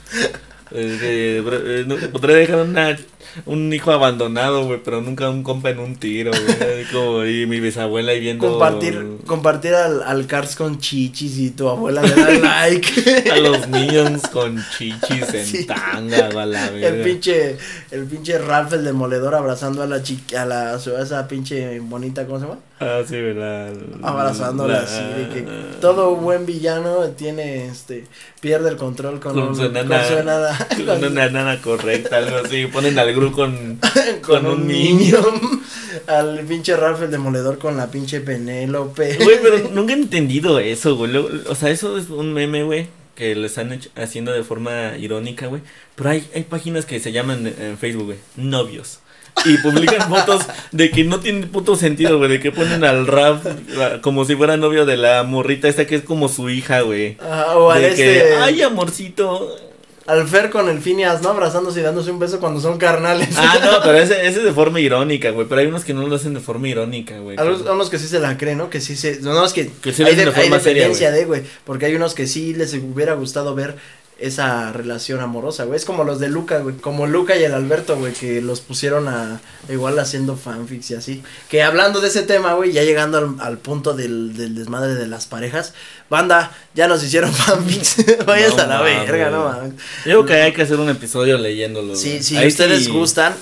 Es que, eh, no- podré dejar una, un hijo abandonado, güey, pero nunca un compa en un tiro, güey. Como, y mi bisabuela ahí viendo.
Compartir, compartir al, al Cars con chichis y tu abuela le da like.
A los Minions con chichis en
Sí.
tanga, la verga.
El pinche, el pinche Ralph el demoledor abrazando a la chica, a la, a esa pinche bonita, ¿cómo se llama?
Ah, sí, ¿verdad?
Abrazándola así, de que todo buen villano tiene, este, pierde el control con,
Con
un-
su
con
enana.
su enana.
Con una nana correcta, algo así. Ponen al Gru con,
con un niño. Al pinche Ralph el demoledor con la pinche Penélope.
Güey, pero nunca he entendido eso, güey. O sea, eso es un meme, güey, que lo están hecho- haciendo de forma irónica, güey. Pero hay, hay páginas que se llaman en Facebook, güey, novios. Y publican fotos de que no tienen puto sentido, güey. De que ponen al rap la- como si fuera novio de la morrita esta que es como su hija, güey.
O al
De que,
este.
ay, amorcito.
Al Fer con el Phineas, ¿no? Abrazándose y dándose un beso cuando son carnales.
Ah, no, pero ese, ese es de forma irónica, güey. Pero hay unos que no lo hacen de forma irónica, güey.
A unos que sí se la creen, ¿no? Que sí se. No, no, es que.
Que sí lo
hay,
hacen
de,
de forma
hay
seria,
dependencia de, güey. Porque hay unos que sí les hubiera gustado ver esa relación amorosa, güey. Es como los de Luca, güey. Como Luca y el Alberto, güey. Que los pusieron a. Igual haciendo fanfics y así. Que hablando de ese tema, güey. Ya llegando al, al punto del, del desmadre de las parejas. Banda, ya nos hicieron fanfics. Vayas
No
a la
mames.
verga, no mames.
Yo Digo que hay que hacer un episodio leyéndolo.
Sí, si ustedes
sí-
gustan,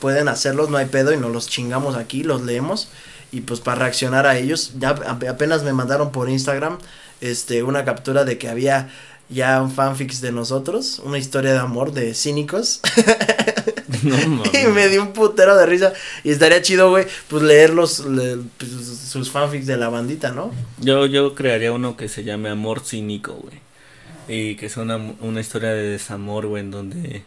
pueden hacerlos, no hay pedo y nos los chingamos aquí, los leemos y pues para reaccionar a ellos, ya ap- apenas me mandaron por Instagram este una captura de que había ya un fanfics de nosotros, una historia de amor de cínicos
No
y me dio un putero de risa y estaría chido, güey, pues leer los le- pues, sus fanfics de la bandita, ¿no?
Yo, yo crearía uno que se llame Amor Cínico, güey. Y que sea una, una historia de desamor, güey, en donde...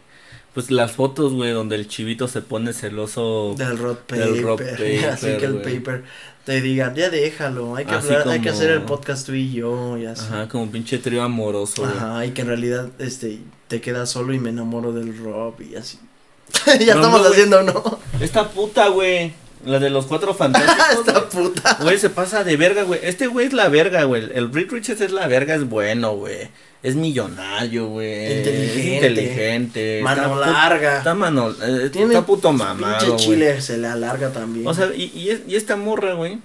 Pues las fotos, güey, donde el chivito se pone celoso.
Del road paper,
Del
así que el paper te diga, ya déjalo, hay que hay hacer el podcast tú y yo y así.
Ajá, como pinche trío amoroso, güey.
Ajá, y que en realidad este te quedas solo y me enamoro del Rob y así. ya
No,
estamos
no,
haciendo, ¿no?
Esta puta, güey. La de los cuatro fantásticos.
Esta puta.
Güey, se pasa de verga, güey. Este güey es la verga, güey. El Rick Richards es la verga, es bueno, güey. Es millonario, güey.
Inteligente.
Es inteligente.
Mano
está
larga.
Está mano. eh,
Tiene
está puto mamado,
Pinche chile se le alarga también.
O sea, y, y, es- y esta morra, güey.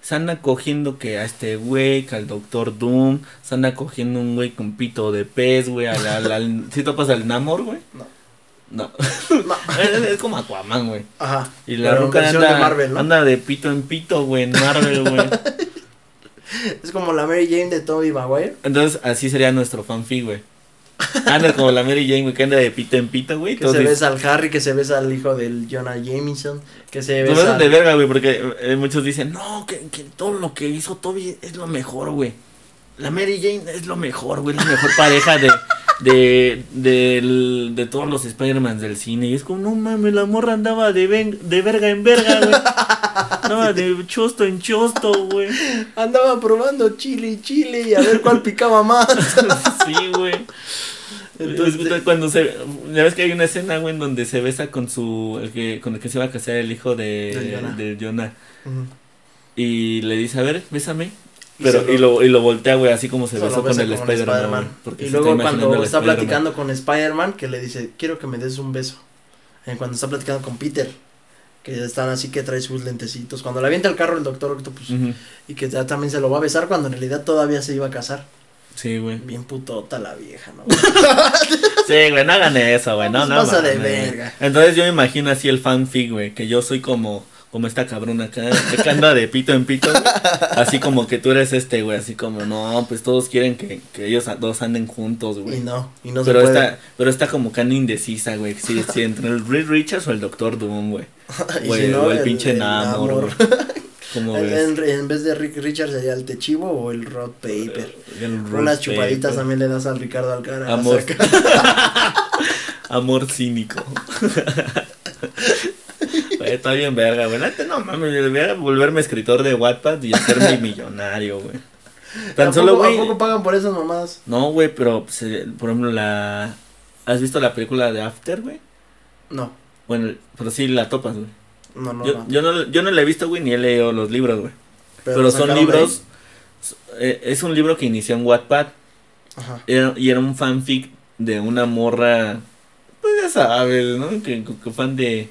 Se anda cogiendo que a este güey, que al Doctor Doom. Se anda cogiendo un güey con pito de pez, güey. Al, al, al- ¿Sí topas al Namor, güey?
No.
No.
No.
es, es como Aquaman, güey.
Ajá.
Y la ruca anda,
de Marvel, ¿no?
anda de pito en pito, güey, en Marvel, güey.
Es como la Mary Jane de Tobey Maguire.
Entonces, así sería nuestro fanfic, güey. Anda como la Mary Jane, güey, que anda de pito en pito, güey.
Que se besa al Harry, que se besa al hijo del Jonah Jameson, que se besa
besan de
al-
verga, güey, porque eh, muchos dicen, no, que, que todo lo que hizo Toby es lo mejor, güey. La Mary Jane es lo mejor, güey, la mejor pareja de, de, del- de todos los Spider-Man del cine. Y es como, no mames, la morra andaba de, ven- de verga en verga, güey. Andaba de chosto en chosto, güey.
Andaba probando chile y chile y a ver cuál picaba más.
Sí, güey.
Entonces-
Entonces, cuando se. Ya ves que hay una escena, güey, en donde se besa con su. El que, con el que se va a casar el hijo de.
De Jonah.
de. Y le dice, a ver, bésame. Pero, y lo, y lo voltea, güey, así como se besó con
besa
el Spider-Man.
Y luego cuando está platicando con Spider-Man, que le dice, quiero que me des un beso. Eh, cuando está platicando con Peter, que están así que trae sus lentecitos. Cuando le avienta el carro el Doctor Octopus, y que ya también se lo va a besar cuando en realidad todavía se iba a casar.
Sí, güey.
Bien putota la vieja, ¿no?
Sí, güey, no hagan eso, güey. No,
Pues
no.
pasa de verga.
Entonces yo me imagino así el fanfic, güey, que yo soy como. Como esta cabrona acá, que anda de pito en pito, güey. así como que tú eres este, güey, así como, no, pues todos quieren que, que ellos a- dos anden juntos,
y
güey.
no, y no
pero
se puede.
está, pero está como que anda indecisa, güey, si, si entre el Reed Richards o el Doctor Doom, güey.
Y
Güey,
si no,
o el, pinche Namor. ¿Cómo
En, en- vez de Rick Richard sería el Techivo o el Rod Paper.
El
Unas
Rod
chupaditas
Paper.
también le das al Ricardo Alcaraz.
Amor. Amor cínico. Güey, está bien verga, güey. Neta, No mames, debería volverme escritor de Wattpad y hacerme millonario, güey. Tan
¿A
solo, güey.
¿A poco pagan por esas mamadas?
No, güey, pero, pues, eh, por ejemplo, la... ¿Has visto la película de After, güey?
No,
Bueno, pero sí la topas, güey.
no, no.
yo,
no.
yo no. Yo no la he visto, güey, ni he leído los libros, güey. Pero, son libros... eh, es un libro que inició en Wattpad.
Ajá.
era- y era un fanfic de una morra... Pues ya sabes, ¿no? Que, que fan de...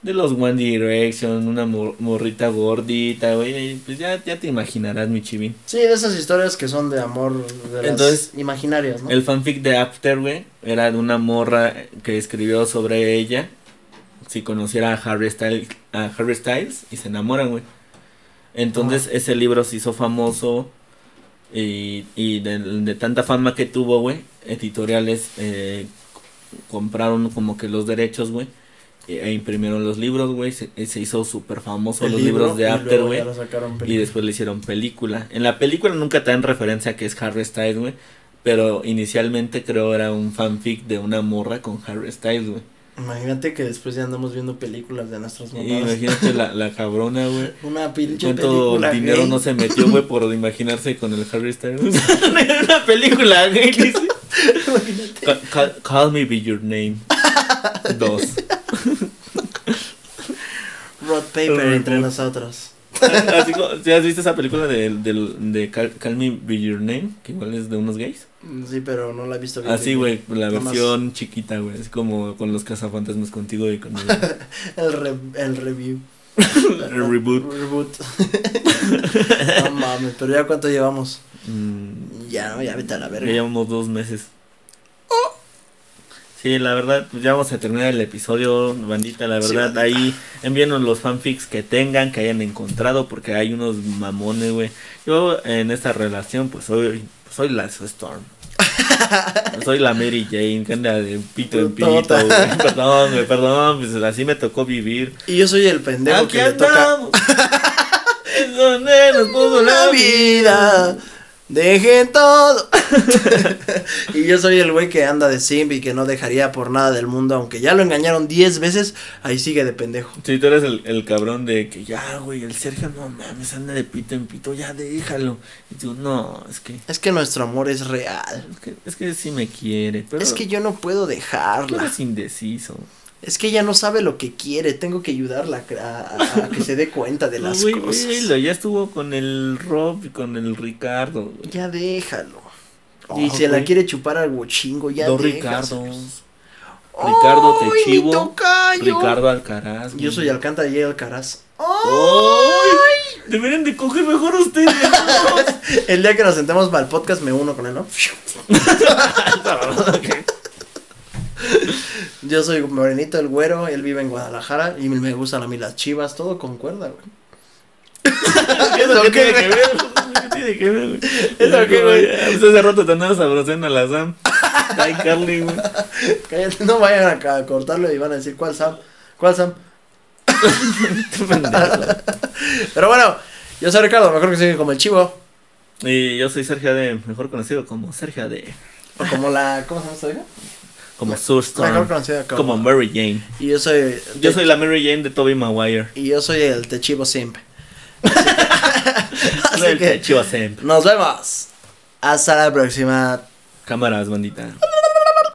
De los One Direction, una mor- morrita gordita, güey. Pues ya, ya te imaginarás, mi chivín.
Sí, de esas historias que son de amor, de las
Entonces,
imaginarias, ¿no?
El fanfic de After, güey, era de una morra que escribió sobre ella. Si conociera a Harry Styles, a Harry Styles y se enamoran, güey. Entonces ese libro se hizo famoso y, y de, de tanta fama que tuvo, güey, editoriales eh, compraron como que los derechos, güey. E imprimieron los libros, güey. Se, se hizo súper famoso
El
los
libro,
libros de
y
After, güey. Y después le hicieron película. En la película nunca te dan referencia a que es Harry Styles, güey. Pero inicialmente creo era un fanfic de una morra con Harry Styles, güey.
Imagínate que después ya andamos viendo películas de nuestras
Y
mamadas.
Imagínate la, la cabrona, güey.
Una pinche
¿Cuánto
película
dinero
gay.
no se metió, güey, por imaginarse con el Harry Styles? una película, güey.
Imagínate.
Ca- ca- Call me be your name. Dos.
Road paper entre nosotros.
Así como, ¿sí ¿Has visto esa película de, de, de Call, Call Me Be Your Name? Que igual es de unos gays.
Sí, pero no la he visto bien.
Así, güey, la
Nomás-
versión chiquita, güey. Así como con los cazafantasmas contigo y con el,
El, re- el review.
el reboot.
Reboot. no mames, pero ya cuánto llevamos.
Mm,
Ya, no, ya vete a la
ya
verga.
llevamos dos meses. Sí, la verdad, pues ya vamos a terminar el episodio, bandita, la
Sí,
verdad,
bandita.
ahí envíenos los fanfics que tengan, que hayan encontrado, porque hay unos mamones, güey. Yo en esta relación, pues soy, soy la Storm. soy la Mary Jane, que anda de pito en pito, güey. Perdón, güey, perdón, pues así me tocó vivir.
Y yo soy el pendejo
Aquí
que le toca
andamos. es donde nos puso la vida.
Dejen todo. y yo soy el güey que anda de simp y que no dejaría por nada del mundo, aunque ya lo engañaron 10 veces, ahí sigue de pendejo.
Sí, tú eres el, el cabrón de que ya, güey, el Sergio no mames, anda de pito en pito, ya déjalo. Y tú, no, es que,
Es que nuestro amor es real.
es que, es que sí me quiere, pero
Es que yo no puedo
tú
dejarla.
eres indeciso.
Es que ella no sabe lo que quiere. Tengo que ayudarla a, que se dé cuenta de las cosas.
velo, ya estuvo con el Rob y con el Ricardo. güey.
Ya déjalo.
Oh,
y se la
güey.
quiere chupar al chingo. Ya
Dos. Ricardos. Ricardo
¡Ay,
Techivo! Ricardo Alcaraz.
Yo soy Alcántara y Alcaraz.
¡Ay! Deberían de coger mejor ustedes.
El día que nos sentemos para el podcast me uno con él, ¿no? Yo soy Morenito, el güero, él vive en Guadalajara y me gustan a mí las chivas, todo concuerda, güey.
¿Eso qué, tiene que
güey?
ver? ¿Qué tiene que ver,
qué, güey?
Pues hace rato te andabas a la Sam. Ay, Carly, güey.
Cállate, no vayan a cortarlo y van a decir, ¿cuál Sam? ¿Cuál Sam? Pero bueno, yo soy Ricardo, mejor que sigue como el chivo.
Y yo soy Sergio de, mejor conocido como Sergio de,
O como la, ¿cómo se llama?
Como Sue
Mejor
Storm,
conocida como.
como Mary Jane.
Y yo soy.
Yo soy la Mary Jane de Toby Maguire.
Y yo soy el Techivo Simp. Así
El
que
Chivo Semp.
nos vemos. Hasta la próxima.
Cámaras, bandita.